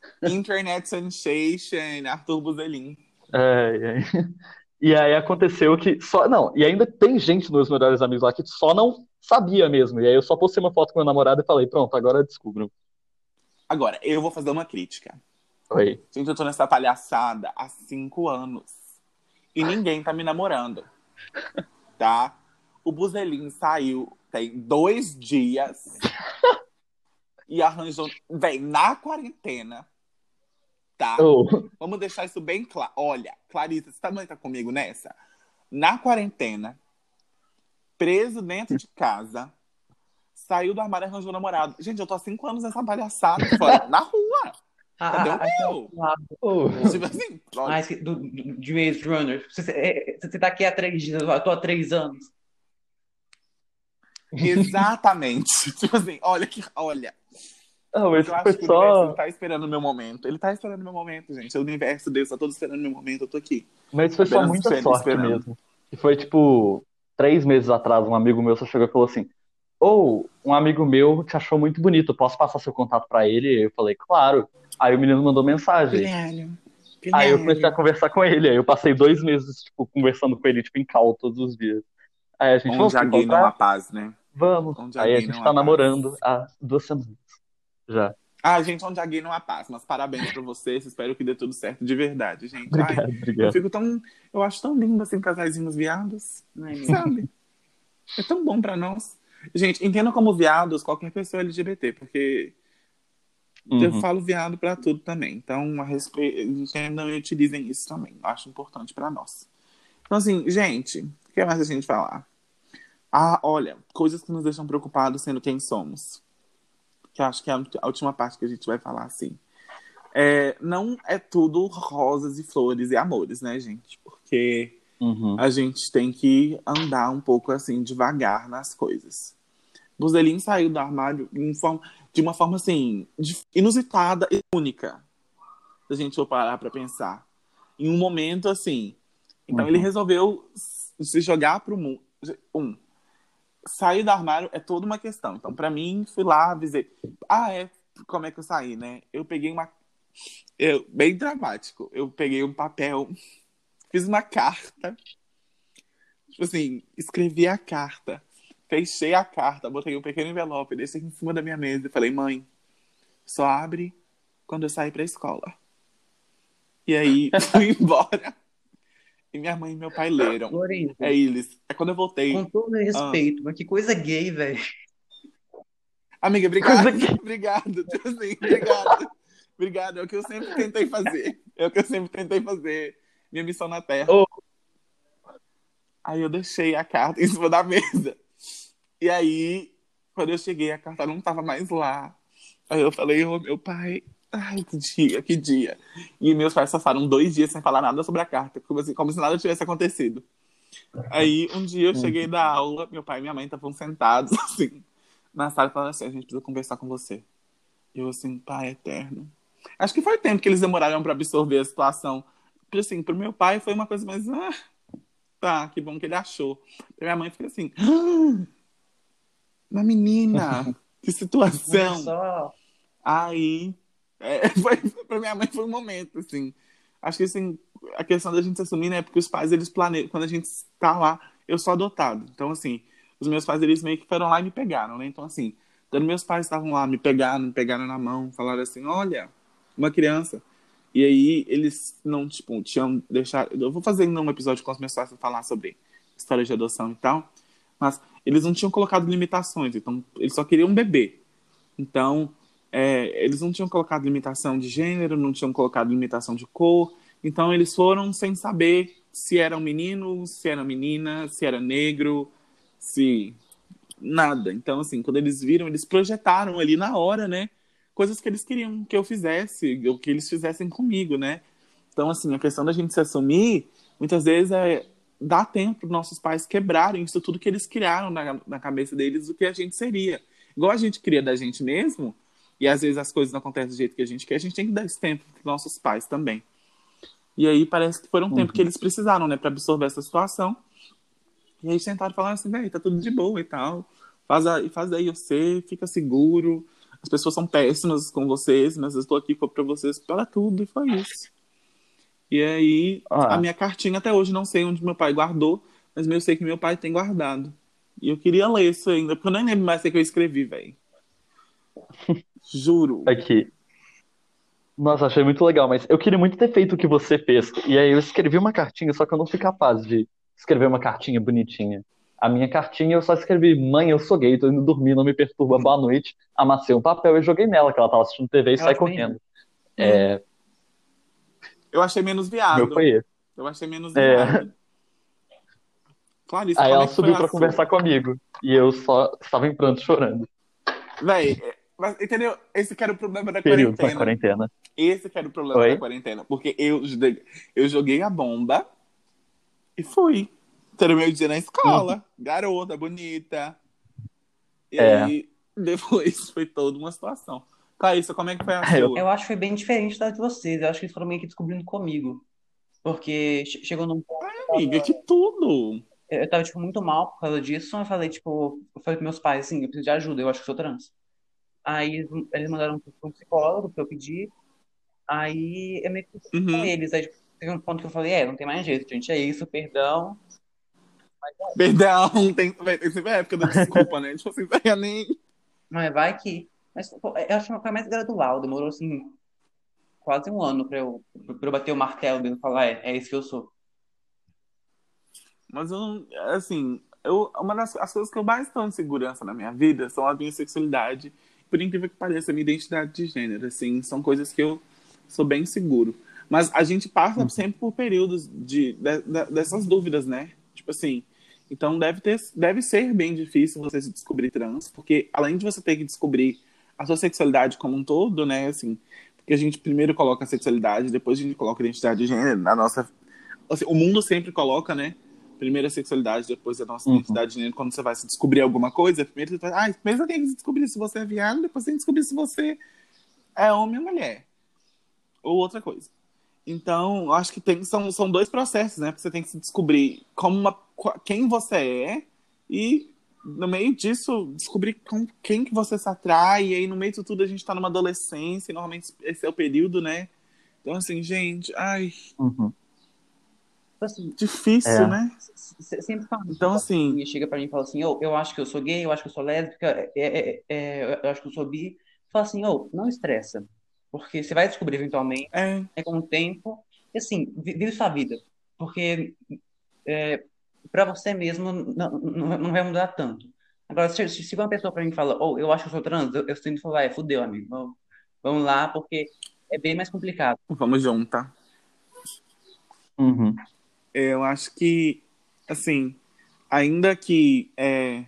*laughs* Internet Sensation, Arthur Buzelin. É, é. *laughs* E aí aconteceu que só. Não, e ainda tem gente nos meus melhores amigos lá que só não sabia mesmo. E aí eu só postei uma foto com meu namorado e falei, pronto, agora descubram. Agora, eu vou fazer uma crítica. Oi. Gente, eu tô nessa palhaçada há cinco anos. E ninguém tá me namorando. Tá? O Buzelin saiu tem dois dias e arranjou. Vem, na quarentena. Tá? Oh, Vamos deixar isso bem claro. Olha, Clarissa, você também tá comigo nessa? Na quarentena, preso dentro de casa, saiu do armário e arranjou namorado. Gente, eu tô há cinco anos nessa palhaçada na rua. Ah, Cadê o ah, meu? ah, oh. Tipo assim, olha, ah, esse do, do- de Maze Runner. Você, é, você tá aqui há três dias, eu tô há três anos. exatamente. *laughs* tipo assim, olha que. Olha. Não, mas Eu acho foi que o universo só. ele tá esperando o meu momento. Ele tá esperando o meu momento, gente. O universo, Deus, tá todo esperando o meu momento, eu tô aqui. Mas foi só muita sorte esperando. mesmo. E foi tipo, três meses atrás, um amigo meu só chegou e falou assim: Ou, um amigo meu te achou muito bonito, posso passar seu contato pra ele? Eu falei, claro. Aí o menino mandou mensagem. Guilherme. Aí eu comecei a conversar com ele. Aí eu passei dois meses, tipo, conversando com ele, tipo, em call todos os dias. Aí a gente, Onde a gay não há paz, né? Vamos. Onde Aí a gente tá namorando há duas semanas. Já. Ah, gente, onde a gay não há paz. Mas parabéns pra vocês. Espero que dê tudo certo de verdade, gente. Ai, Obrigado, eu obrigado. fico tão. Eu acho tão lindo assim, casaizinhos viados. Ai, *laughs* meu. Sabe? É tão bom pra nós. Gente, entenda como viados qualquer pessoa LGBT, porque eu Uhum. falo viado pra tudo também. Então, a respe... entendam e utilizem isso também. Eu acho importante pra nós. Então, assim, gente, o que mais a gente falar? Ah, olha, coisas que nos deixam preocupados sendo quem somos. Que eu acho que é a última parte que a gente vai falar, assim. É, não é tudo rosas e flores e amores, né, gente? Porque Uhum. a gente tem que andar um pouco assim, devagar nas coisas. Buzelin saiu do armário de uma forma assim, inusitada e única. Se a gente for parar pra pensar. Em um momento assim. Então Uhum. ele resolveu se jogar pro mundo. Um, sair do armário é toda uma questão. Então, pra mim, fui lá, avisei. Ah, é. Como é que eu saí, né? Eu peguei uma. Eu, bem dramático. Eu peguei um papel, fiz uma carta. Tipo assim, escrevi a carta. Fechei a carta, botei um pequeno envelope, deixei em cima da minha mesa e falei, mãe, só abre quando eu sair pra escola. E aí *laughs* fui embora. E minha mãe e meu pai leram. É eles. É quando eu voltei. com todo respeito, mas que coisa gay, velho. Amiga, obrigado. *laughs* Obrigado. Assim, obrigado. Obrigado. É o que eu sempre tentei fazer. É o que eu sempre tentei fazer. Minha missão na Terra. Oh. Aí eu deixei a carta em cima da mesa. E aí, quando eu cheguei, a carta não tava mais lá. Aí eu falei, ô meu pai, ai, que dia, que dia. E meus pais passaram dois dias sem falar nada sobre a carta, como, assim, como se nada tivesse acontecido. Aí, um dia eu cheguei da aula, meu pai e minha mãe estavam sentados, *laughs* assim, na sala falaram assim, a gente precisa conversar com você. Eu assim, pai eterno. Acho que foi tempo que eles demoraram pra absorver a situação. Assim, pro meu pai foi uma coisa mais, ah, tá, que bom que ele achou. Pra minha mãe fica assim, *gasps* ah, uma menina, *laughs* que situação. só. Aí, é, *laughs* foi, pra minha mãe foi um momento, assim. Acho que, assim, a questão da gente se assumir, né? Porque os pais, eles planejam. Quando a gente tá lá, eu sou adotado. Então, assim, os meus pais, eles meio que foram lá e me pegaram, né? Então, assim, quando meus pais estavam lá, me pegaram, me pegaram na mão, falaram assim: olha, uma criança. E aí, eles não, tipo, tinham deixado. Eu vou fazer ainda um episódio com os meus pais pra falar sobre história de adoção e tal. Mas eles não tinham colocado limitações, então eles só queriam um bebê. Então, é, eles não tinham colocado limitação de gênero, não tinham colocado limitação de cor, então eles foram sem saber se era um menino, se era menina, se era negro, se nada. Então, assim, quando eles viram, eles projetaram ali na hora, né? Coisas que eles queriam que eu fizesse, ou que eles fizessem comigo, né? Então, assim, a questão da gente se assumir, muitas vezes é dar tempo para nossos pais quebrarem isso tudo que eles criaram na, na cabeça deles, do que a gente seria. Igual a gente cria da gente mesmo, e às vezes as coisas não acontecem do jeito que a gente quer, a gente tem que dar esse tempo para nossos pais também. E aí parece que foi um uhum. tempo que eles precisaram, né, para absorver essa situação. E aí tentaram falar assim, velho, tá tudo de boa e tal. Faz, aí, faz aí você, fica seguro. As pessoas são péssimas com vocês, mas eu estou aqui para vocês para tudo, e foi isso. E aí, ah. a minha cartinha até hoje não sei onde meu pai guardou, mas eu sei que meu pai tem guardado. E eu queria ler isso ainda, porque eu nem lembro mais o que eu escrevi, velho. *laughs* Juro. Aqui. Nossa, achei muito legal, mas eu queria muito ter feito o que você fez. E aí eu escrevi uma cartinha, só que eu não fui capaz de escrever uma cartinha bonitinha. A minha cartinha eu só escrevi: Mãe, eu sou gay, tô indo dormir, não me perturba, boa noite. Amassei um papel e joguei nela, que ela tava assistindo TV e saí correndo. É... Eu achei menos viado. Foi esse. Eu achei menos é... viado. Clarice, Aí ela é subiu pra conversar comigo. E eu só estava em pranto chorando. Véi, mas, entendeu? Esse que era o problema da Período quarentena. quarentena. Esse que era o problema Oi? da quarentena. Porque eu, eu joguei a bomba e fui. Ter o meu dia na escola. Uhum. Garota, bonita. E é. aí, depois foi toda uma situação. Caíssa, como é que foi a *laughs* sua? Eu acho que foi bem diferente da de vocês. Eu acho que eles foram meio que descobrindo comigo. Porque chegou num ponto. Ai, amiga, que tudo! Eu tava, tipo, muito mal por causa disso. Eu falei, tipo, eu falei pros meus pais, assim, eu preciso de ajuda, eu acho que sou trans. Aí eles mandaram um psicólogo que eu pedi. Aí eu meio que uhum. com eles. Aí tipo, teve um ponto que eu falei, é, não tem mais jeito, gente, é isso, perdão. Mas, é. Perdão, tem, tem sempre a época da desculpa, né? Tipo assim, *laughs* vai nem. Mas vai que. Mas pô, eu acho que foi mais gradual, demorou assim quase um ano pra eu, pra eu bater o martelo e falar, é, é isso que eu sou. Mas eu não. Assim, eu, uma das as coisas que eu mais tenho de segurança na minha vida são a minha sexualidade por incrível que pareça, a minha identidade de gênero, assim, são coisas que eu sou bem seguro. Mas a gente passa uhum. sempre por períodos de, de, de, dessas dúvidas, né? Tipo assim, então deve, ter, deve ser bem difícil você se descobrir trans, porque além de você ter que descobrir a sua sexualidade como um todo, né? Assim, porque a gente primeiro coloca a sexualidade, depois a gente coloca a identidade de gênero, na nossa. Assim, o mundo sempre coloca, né? primeiro a sexualidade, depois a nossa uhum. identidade de gênero, quando você vai se descobrir alguma coisa, primeiro você vai, ah, primeiro você tem que descobrir se você é viado, depois você tem que descobrir se você é homem ou mulher. Ou outra coisa. Então, eu acho que tem, são, são dois processos, né? Porque você tem que se descobrir como uma, quem você é e, no meio disso, descobrir com quem que você se atrai. E aí, no meio de tudo, a gente tá numa adolescência, e normalmente esse é o período, né? Então, assim, gente, ai. Uhum. Tipo assim, Difícil, é. né? Sempre fala. Então, assim. chega pra mim e fala assim: oh, eu acho que eu sou gay, eu acho que eu sou lésbica, é, é, é, eu acho que eu sou bi. Fala assim: oh, não estressa. Porque você vai descobrir eventualmente, é, é com o tempo. E assim, vive sua vida. Porque é, pra você mesmo não, não, não vai mudar tanto. Agora, se, se uma pessoa pra mim fala, oh, eu acho que eu sou trans, eu, eu sempre falo, ah, é, fudeu, amigo. Vamos, vamos lá, porque é bem mais complicado. Vamos junto, tá? Uhum. Eu acho que, assim, ainda que. É...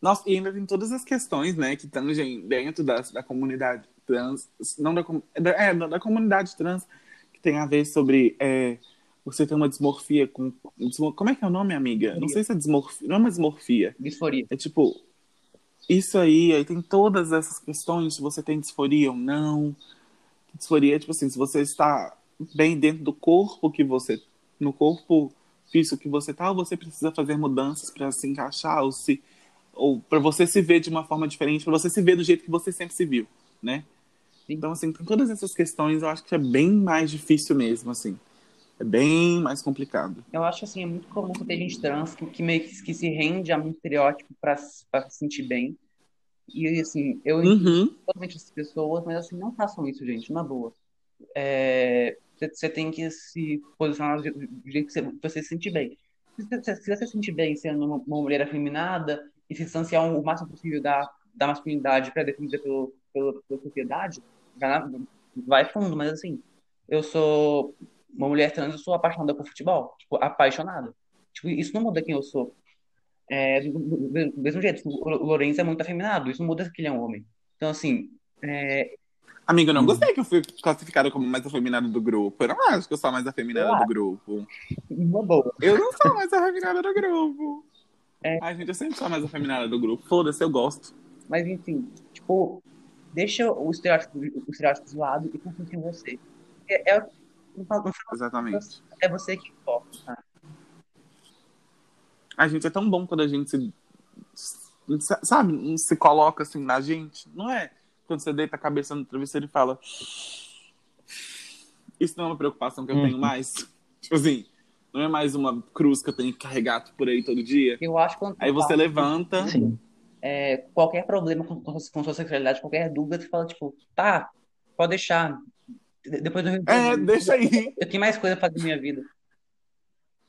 Nossa, e ainda tem todas as questões, né, que estão dentro da, da comunidade trans, não da, é, da, da comunidade trans, que tem a ver sobre é, você ter uma dismorfia com. Como é que é o nome, amiga? Não sei se é dismorfia. Não é uma dismorfia. Disforia. É tipo. Isso aí, aí tem todas essas questões, se você tem disforia ou não. Disforia, tipo assim, se você está bem dentro do corpo que você no corpo físico que você tá, ou você precisa fazer mudanças para se encaixar, ou se ou para você se ver de uma forma diferente, para você se ver do jeito que você sempre se viu, né? Então, assim, com todas essas questões, eu acho que é bem mais difícil mesmo, assim. É bem mais complicado. Eu acho, assim, é muito comum ter gente trans que, que meio que, que se rende a um estereótipo para se sentir bem. E, assim, eu uhum. totalmente essas pessoas, mas, assim, não façam isso, gente, na boa. É, você tem que se posicionar do jeito que você, você se sentir bem. Se, se, você se sentir bem sendo uma, uma mulher afeminada e se distanciar o máximo possível da, da masculinidade pré-definida pelo, pelo, pela sociedade, vai fundo, mas assim, eu sou uma mulher trans, eu sou apaixonada por futebol, tipo, apaixonada. Tipo, isso não muda quem eu sou. É, do, do, do, mesmo jeito, o Lourenço é muito afeminado, isso não muda que ele é um homem. Então, assim. É... Amigo, eu não gostei que eu fui classificada como mais afeminada do grupo. Eu não acho que eu sou a mais afeminada do grupo. Uma boa. Eu não sou a mais afeminada do grupo. É. Ai, gente, eu sempre sou a mais afeminada do grupo. Foda-se, eu gosto. Mas, enfim, tipo, deixa o estereótipo, o estereótipo de lado e confia em você. É, é, Exatamente. É você que importa, tá? A gente é tão bom quando a gente se. Sabe, se coloca assim na gente. Não é quando você deita a cabeça no travesseiro e fala. Isso não é uma preocupação que eu uhum. tenho mais. Tipo assim, não é mais uma cruz que eu tenho que carregar por aí todo dia. Eu acho que Aí você levanta. É, qualquer problema com, com, sua sexualidade, qualquer dúvida, você fala, tipo, tá, pode deixar. Depois do É, deixa aí. Eu tenho mais coisa pra fazer na minha vida.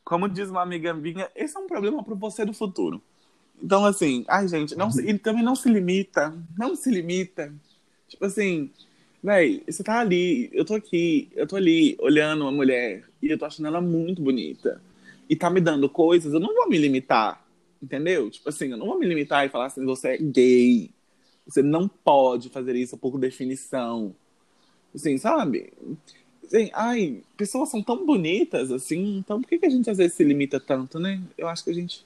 Como diz uma amiga minha, esse é um problema para você do futuro. Então, assim, ai, gente, não se, e também não se limita. Não se limita. Tipo assim, véi, você tá ali, eu tô aqui, eu tô ali olhando uma mulher e eu tô achando ela muito bonita. E tá me dando coisas, eu não vou me limitar. Entendeu? Tipo assim, eu não vou me limitar e falar assim, você é gay. Você não pode fazer isso por definição. Assim, sabe? Assim, ai, pessoas são tão bonitas, assim, então por que, que a gente às vezes se limita tanto, né? Eu acho que a gente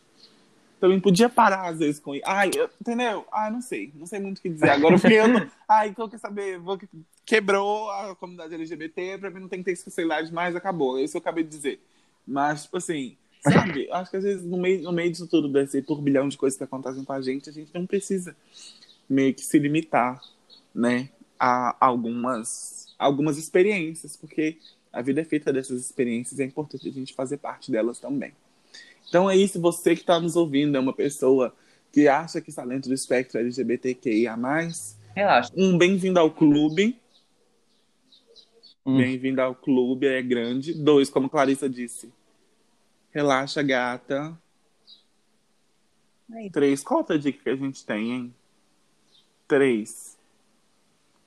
também podia parar às vezes com ai, eu, entendeu? Ah, não sei, não sei muito o que dizer. Agora eu fiquei, *laughs* ai, então quer saber, vou, quebrou a comunidade LGBT, pra mim não tem que ter especialidade mais, acabou. É isso eu acabei de dizer. Mas, tipo assim, sabe? Acho que às vezes no meio, no meio disso tudo, desse turbilhão de coisas que acontecem com a gente, a gente não precisa meio que se limitar, né, a algumas algumas experiências, porque a vida é feita dessas experiências e é importante a gente fazer parte delas também. Então é isso, você que está nos ouvindo, é uma pessoa que acha que está dentro do espectro LGBTQIA+, Relaxa. um bem-vindo ao clube. Hum. Bem-vindo ao clube, é grande. Dois, como Clarissa disse, relaxa, gata. Aí. Três, qual outra dica que a gente tem, hein? Três.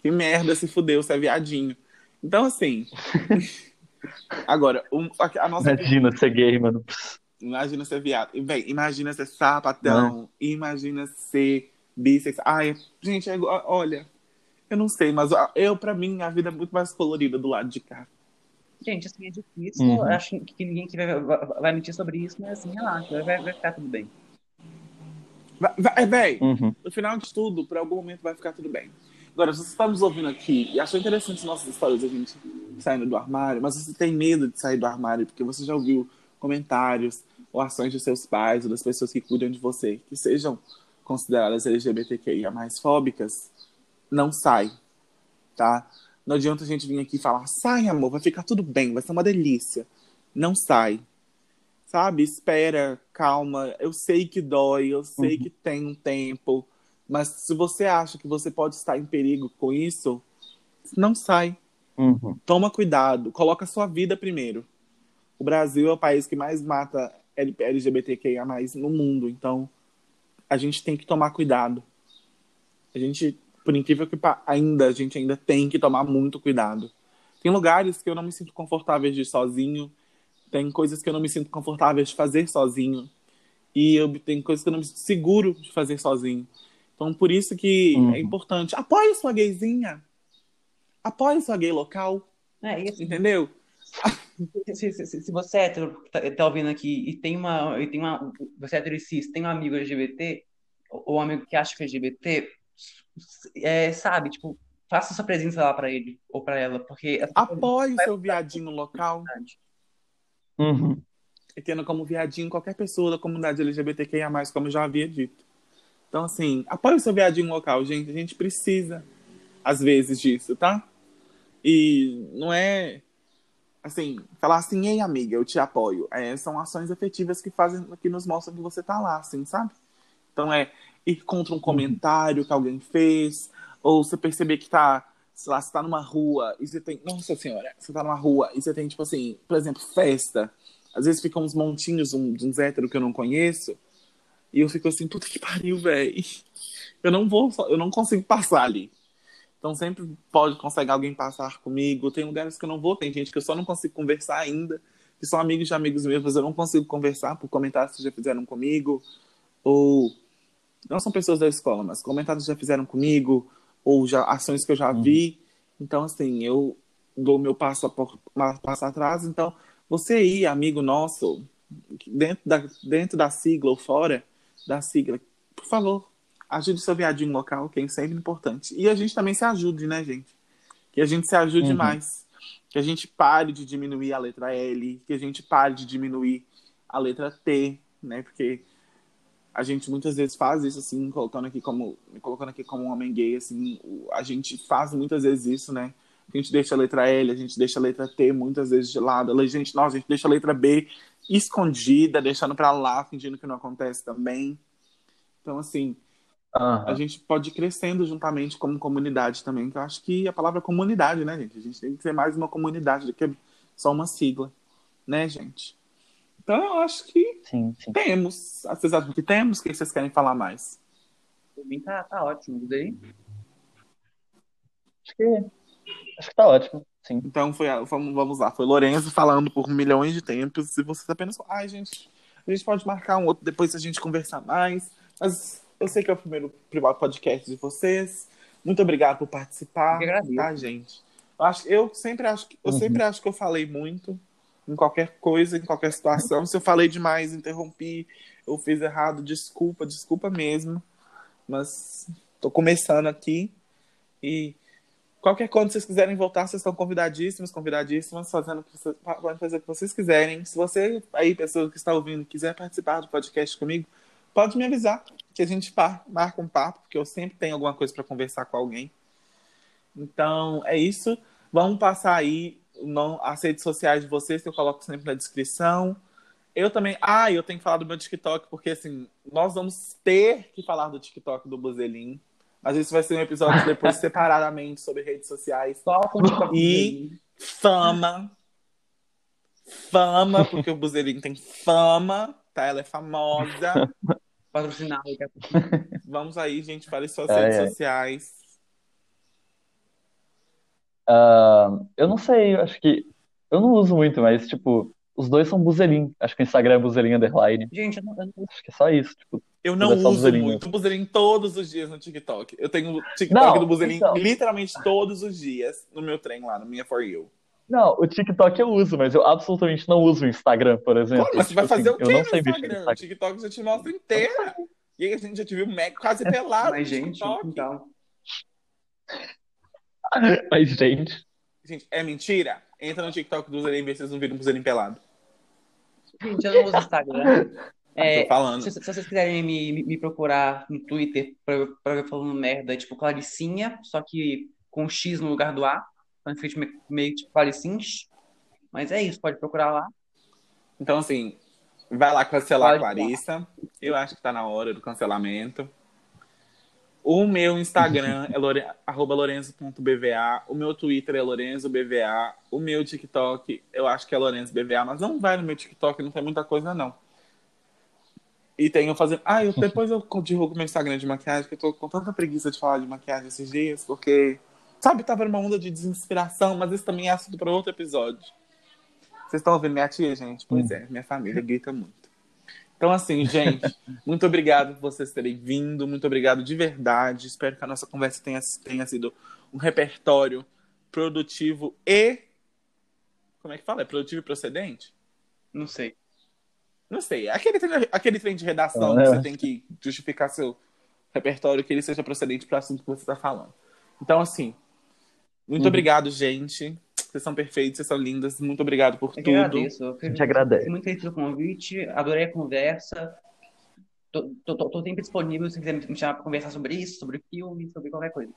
Que merda, se fudeu, você é viadinho. Então, assim. *laughs* agora, um, a, a, nossa. Imagina ser gay, mano. Imagina ser viado. Bem, imagina ser sapatão. Imagina ser bissexual. Ai, gente, é, olha. Eu não sei, mas eu, pra mim, a vida é muito mais colorida do lado de cá. Gente, assim, é difícil. Uhum. Acho que ninguém que vai, vai, mentir sobre isso, mas assim, relaxa, vai, vai ficar tudo bem. Vai, vai, bem, uhum. no final de tudo, por algum momento vai ficar tudo bem. Agora, se você está nos ouvindo aqui e achou interessante nossas histórias, a gente saindo do armário, mas você tem medo de sair do armário porque você já ouviu comentários ou ações de seus pais ou das pessoas que cuidam de você que sejam consideradas LGBTQIA mais fóbicas, não sai, tá? Não adianta a gente vir aqui e falar, sai amor, vai ficar tudo bem, vai ser uma delícia. Não sai, sabe? Espera, calma. Eu sei que dói, eu sei uhum. que tem um tempo, mas se você acha que você pode estar em perigo com isso, não sai. Uhum. Toma cuidado, coloca a sua vida primeiro. O Brasil é o país que mais mata LGBTQIA no mundo, então a gente tem que tomar cuidado. A gente, por incrível que ainda, a gente ainda tem que tomar muito cuidado. Tem lugares que eu não me sinto confortável de ir sozinho, tem coisas que eu não me sinto confortável de fazer sozinho, e eu tem coisas que eu não me sinto seguro de fazer sozinho. Então, por isso que uhum. é importante. Apoie sua gayzinha. Apoie sua gay local. É isso. Entendeu? Se, se, se, você é hétero, tá, tá, ouvindo aqui, e tem uma. E tem uma você é hétero e cis, tem um amigo LGBT, ou um amigo que acha que é LGBT, é, sabe, tipo, faça sua presença lá pra ele ou pra ela, porque. Apoie o seu viadinho local. Uhum. E tendo como viadinho qualquer pessoa da comunidade LGBTQIA, como já havia dito. Então, assim, apoie o seu viadinho local, gente. A gente precisa, às vezes, disso, tá? E não é, assim, falar assim, ei, amiga, eu te apoio. É, são ações efetivas que fazem, que nos mostram que você tá lá, assim, sabe? Então, é ir contra um uhum. comentário que alguém fez, ou você perceber que tá, sei lá, você tá numa rua e você tem, nossa senhora, você tá numa rua e você tem, tipo assim, por exemplo, festa. Às vezes ficam uns montinhos, um, uns héteros que eu não conheço, E eu fico assim, puta que pariu, velho. Eu não vou, eu não consigo passar ali. Então sempre pode conseguir alguém passar comigo. Tem lugares que eu não vou, tem gente que eu só não consigo conversar ainda, que são amigos de amigos meus, mas eu não consigo conversar por comentários que já fizeram comigo, ou não são pessoas da escola, mas comentários que já fizeram comigo, ou já ações que eu já uhum. vi. Então, assim, eu dou meu passo, a, passo atrás. Então, você aí, amigo nosso, dentro da, dentro da sigla ou fora da sigla, por favor, ajude seu viadinho local, que é sempre importante. E a gente também se ajude, né, gente? Que a gente se ajude uhum. mais. Que a gente pare de diminuir a letra L, que a gente pare de diminuir a letra T, né? Porque a gente muitas vezes faz isso, assim, colocando aqui como, colocando aqui como um homem gay, assim, a gente faz muitas vezes isso, né? A gente deixa a letra L, a gente deixa a letra T muitas vezes de lado. A gente, nossa, a gente deixa a letra B escondida, deixando para lá, fingindo que não acontece também. Então, assim, uhum. a gente pode ir crescendo juntamente como comunidade também, que eu acho que a palavra comunidade, né, gente? A gente tem que ser mais uma comunidade do que só uma sigla, né, gente? Então eu acho que sim, sim. temos. Vocês acham que temos? O que vocês querem falar mais? Por mim tá, tá ótimo. Daí? Acho que, acho que tá ótimo. Sim. Então foi, vamos, lá. Foi Lorenzo falando por milhões de tempos. E vocês apenas. Ai, gente, a gente pode marcar um outro depois se a gente conversar mais. Mas eu sei que é o primeiro privado podcast de vocês. Muito obrigado por participar. Tá, gente? Eu, acho, eu sempre acho que eu uhum. sempre acho que eu falei muito em qualquer coisa, em qualquer situação. Se eu falei demais, interrompi, eu fiz errado, desculpa, desculpa mesmo. Mas tô começando aqui e qualquer que vocês quiserem voltar, vocês estão convidadíssimos, convidadíssimas, fazendo podem fazer o que vocês quiserem. Se você aí, pessoa que está ouvindo, quiser participar do podcast comigo, pode me avisar que a gente marca um papo, porque eu sempre tenho alguma coisa para conversar com alguém. Então, é isso. Vamos passar aí não, as redes sociais de vocês, que eu coloco sempre na descrição. Eu também. Ah, eu tenho que falar do meu TikTok, porque assim, nós vamos ter que falar do TikTok do Buzelin. Mas isso vai ser um episódio depois separadamente sobre redes sociais. Só. E fama. Fama, porque o Buzelin tem fama, tá? Ela é famosa. Patrocinado. Vamos aí, gente, fale suas é, redes é. sociais. Uh, eu não sei, acho que. Eu não uso muito, mas, tipo, os dois são Buzelin. Acho que o Instagram é Buzelin Underline. Gente, eu não, eu não... Acho que é só isso. Tipo, eu não uso buzelinho. muito Buzelin todos os dias no TikTok. Eu tenho o TikTok não, do Buzelin então... literalmente todos os dias no meu trem lá, no minha For You. Não, o TikTok eu uso, mas eu absolutamente não uso o Instagram, por exemplo. Pô, mas você vai tipo fazer assim, o quê no Instagram? Instagram? O TikTok já te mostra inteira. E aí a gente já te viu quase pelado mas, gente, TikTok. Então... *laughs* Mas, gente. Gente, é mentira? Entra no TikTok do Zerim e vê se vocês não viram o Zerim pelado. Gente, eu não uso Instagram. *laughs* É, falando. Se, se, vocês quiserem me, me procurar no Twitter pra, pra ver falando merda, é tipo Claricinha, só que com X no lugar do A. Então fica meio, meio tipo Claricinhas. Mas é isso, pode procurar lá. Então, assim, vai lá cancelar pode a Clarissa. Eu acho que tá na hora do cancelamento. O meu Instagram *laughs* é lore... lorenzo.bva. O meu Twitter é lorenzobva. O meu TikTok, eu acho que é lorenzobva, mas não vai no meu TikTok, não tem muita coisa, não. E tenho fazendo. Ah, eu, *laughs* depois eu divulgo meu Instagram de maquiagem, que eu tô com tanta preguiça de falar de maquiagem esses dias, porque, sabe, tava numa onda de desinspiração, mas isso também é assunto para outro episódio. Vocês estão ouvindo minha tia, gente? Pois hum. é, minha família grita muito. Então, assim, gente, *laughs* muito obrigado por vocês terem vindo, muito obrigado de verdade. Espero que a nossa conversa tenha, tenha sido um repertório produtivo e. Como é que fala? É produtivo e procedente? Não sei. Não sei. Aquele, aquele trem de redação ah, que você tem que justificar seu repertório, que ele seja procedente para o assunto que você está falando. Então, assim, muito uhum. obrigado, gente. Vocês são perfeitos, vocês são lindas. Muito obrigado por eu tudo. Agradeço. Eu a gente agradece. muito feliz pelo convite, adorei a conversa. Tô, tô, tô, tô sempre disponível se quiser me chamar para conversar sobre isso, sobre filme, sobre qualquer coisa.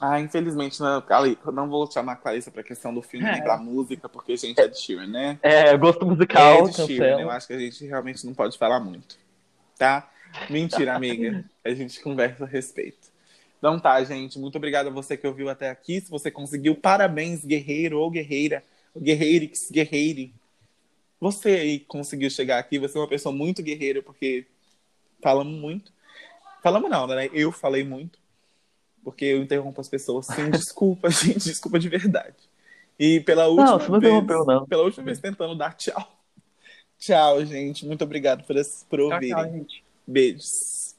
Ah, infelizmente, não, não vou chamar a Clarissa pra questão do filme é. nem pra música, porque a gente é de Sheeran, né? É, gosto musical. É de Sheeran, eu acho que a gente realmente não pode falar muito. Tá? Mentira, amiga. *laughs* A gente conversa a respeito. Então tá, gente. Muito obrigado a você que ouviu até aqui. Se você conseguiu, parabéns, guerreiro ou guerreira. Guerreirix, guerreire. Você aí conseguiu chegar aqui, você é uma pessoa muito guerreira, porque falamos muito. Falamos não, né? Eu falei muito. Porque eu interrompo as pessoas sem *laughs* desculpa, gente. Desculpa de verdade. E pela última não, você não vez. interrompeu, não. Pela última vez tentando dar tchau. Tchau, gente. Muito obrigado por, por ouvirem. Tchau, tchau, gente. Beijos.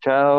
Tchau.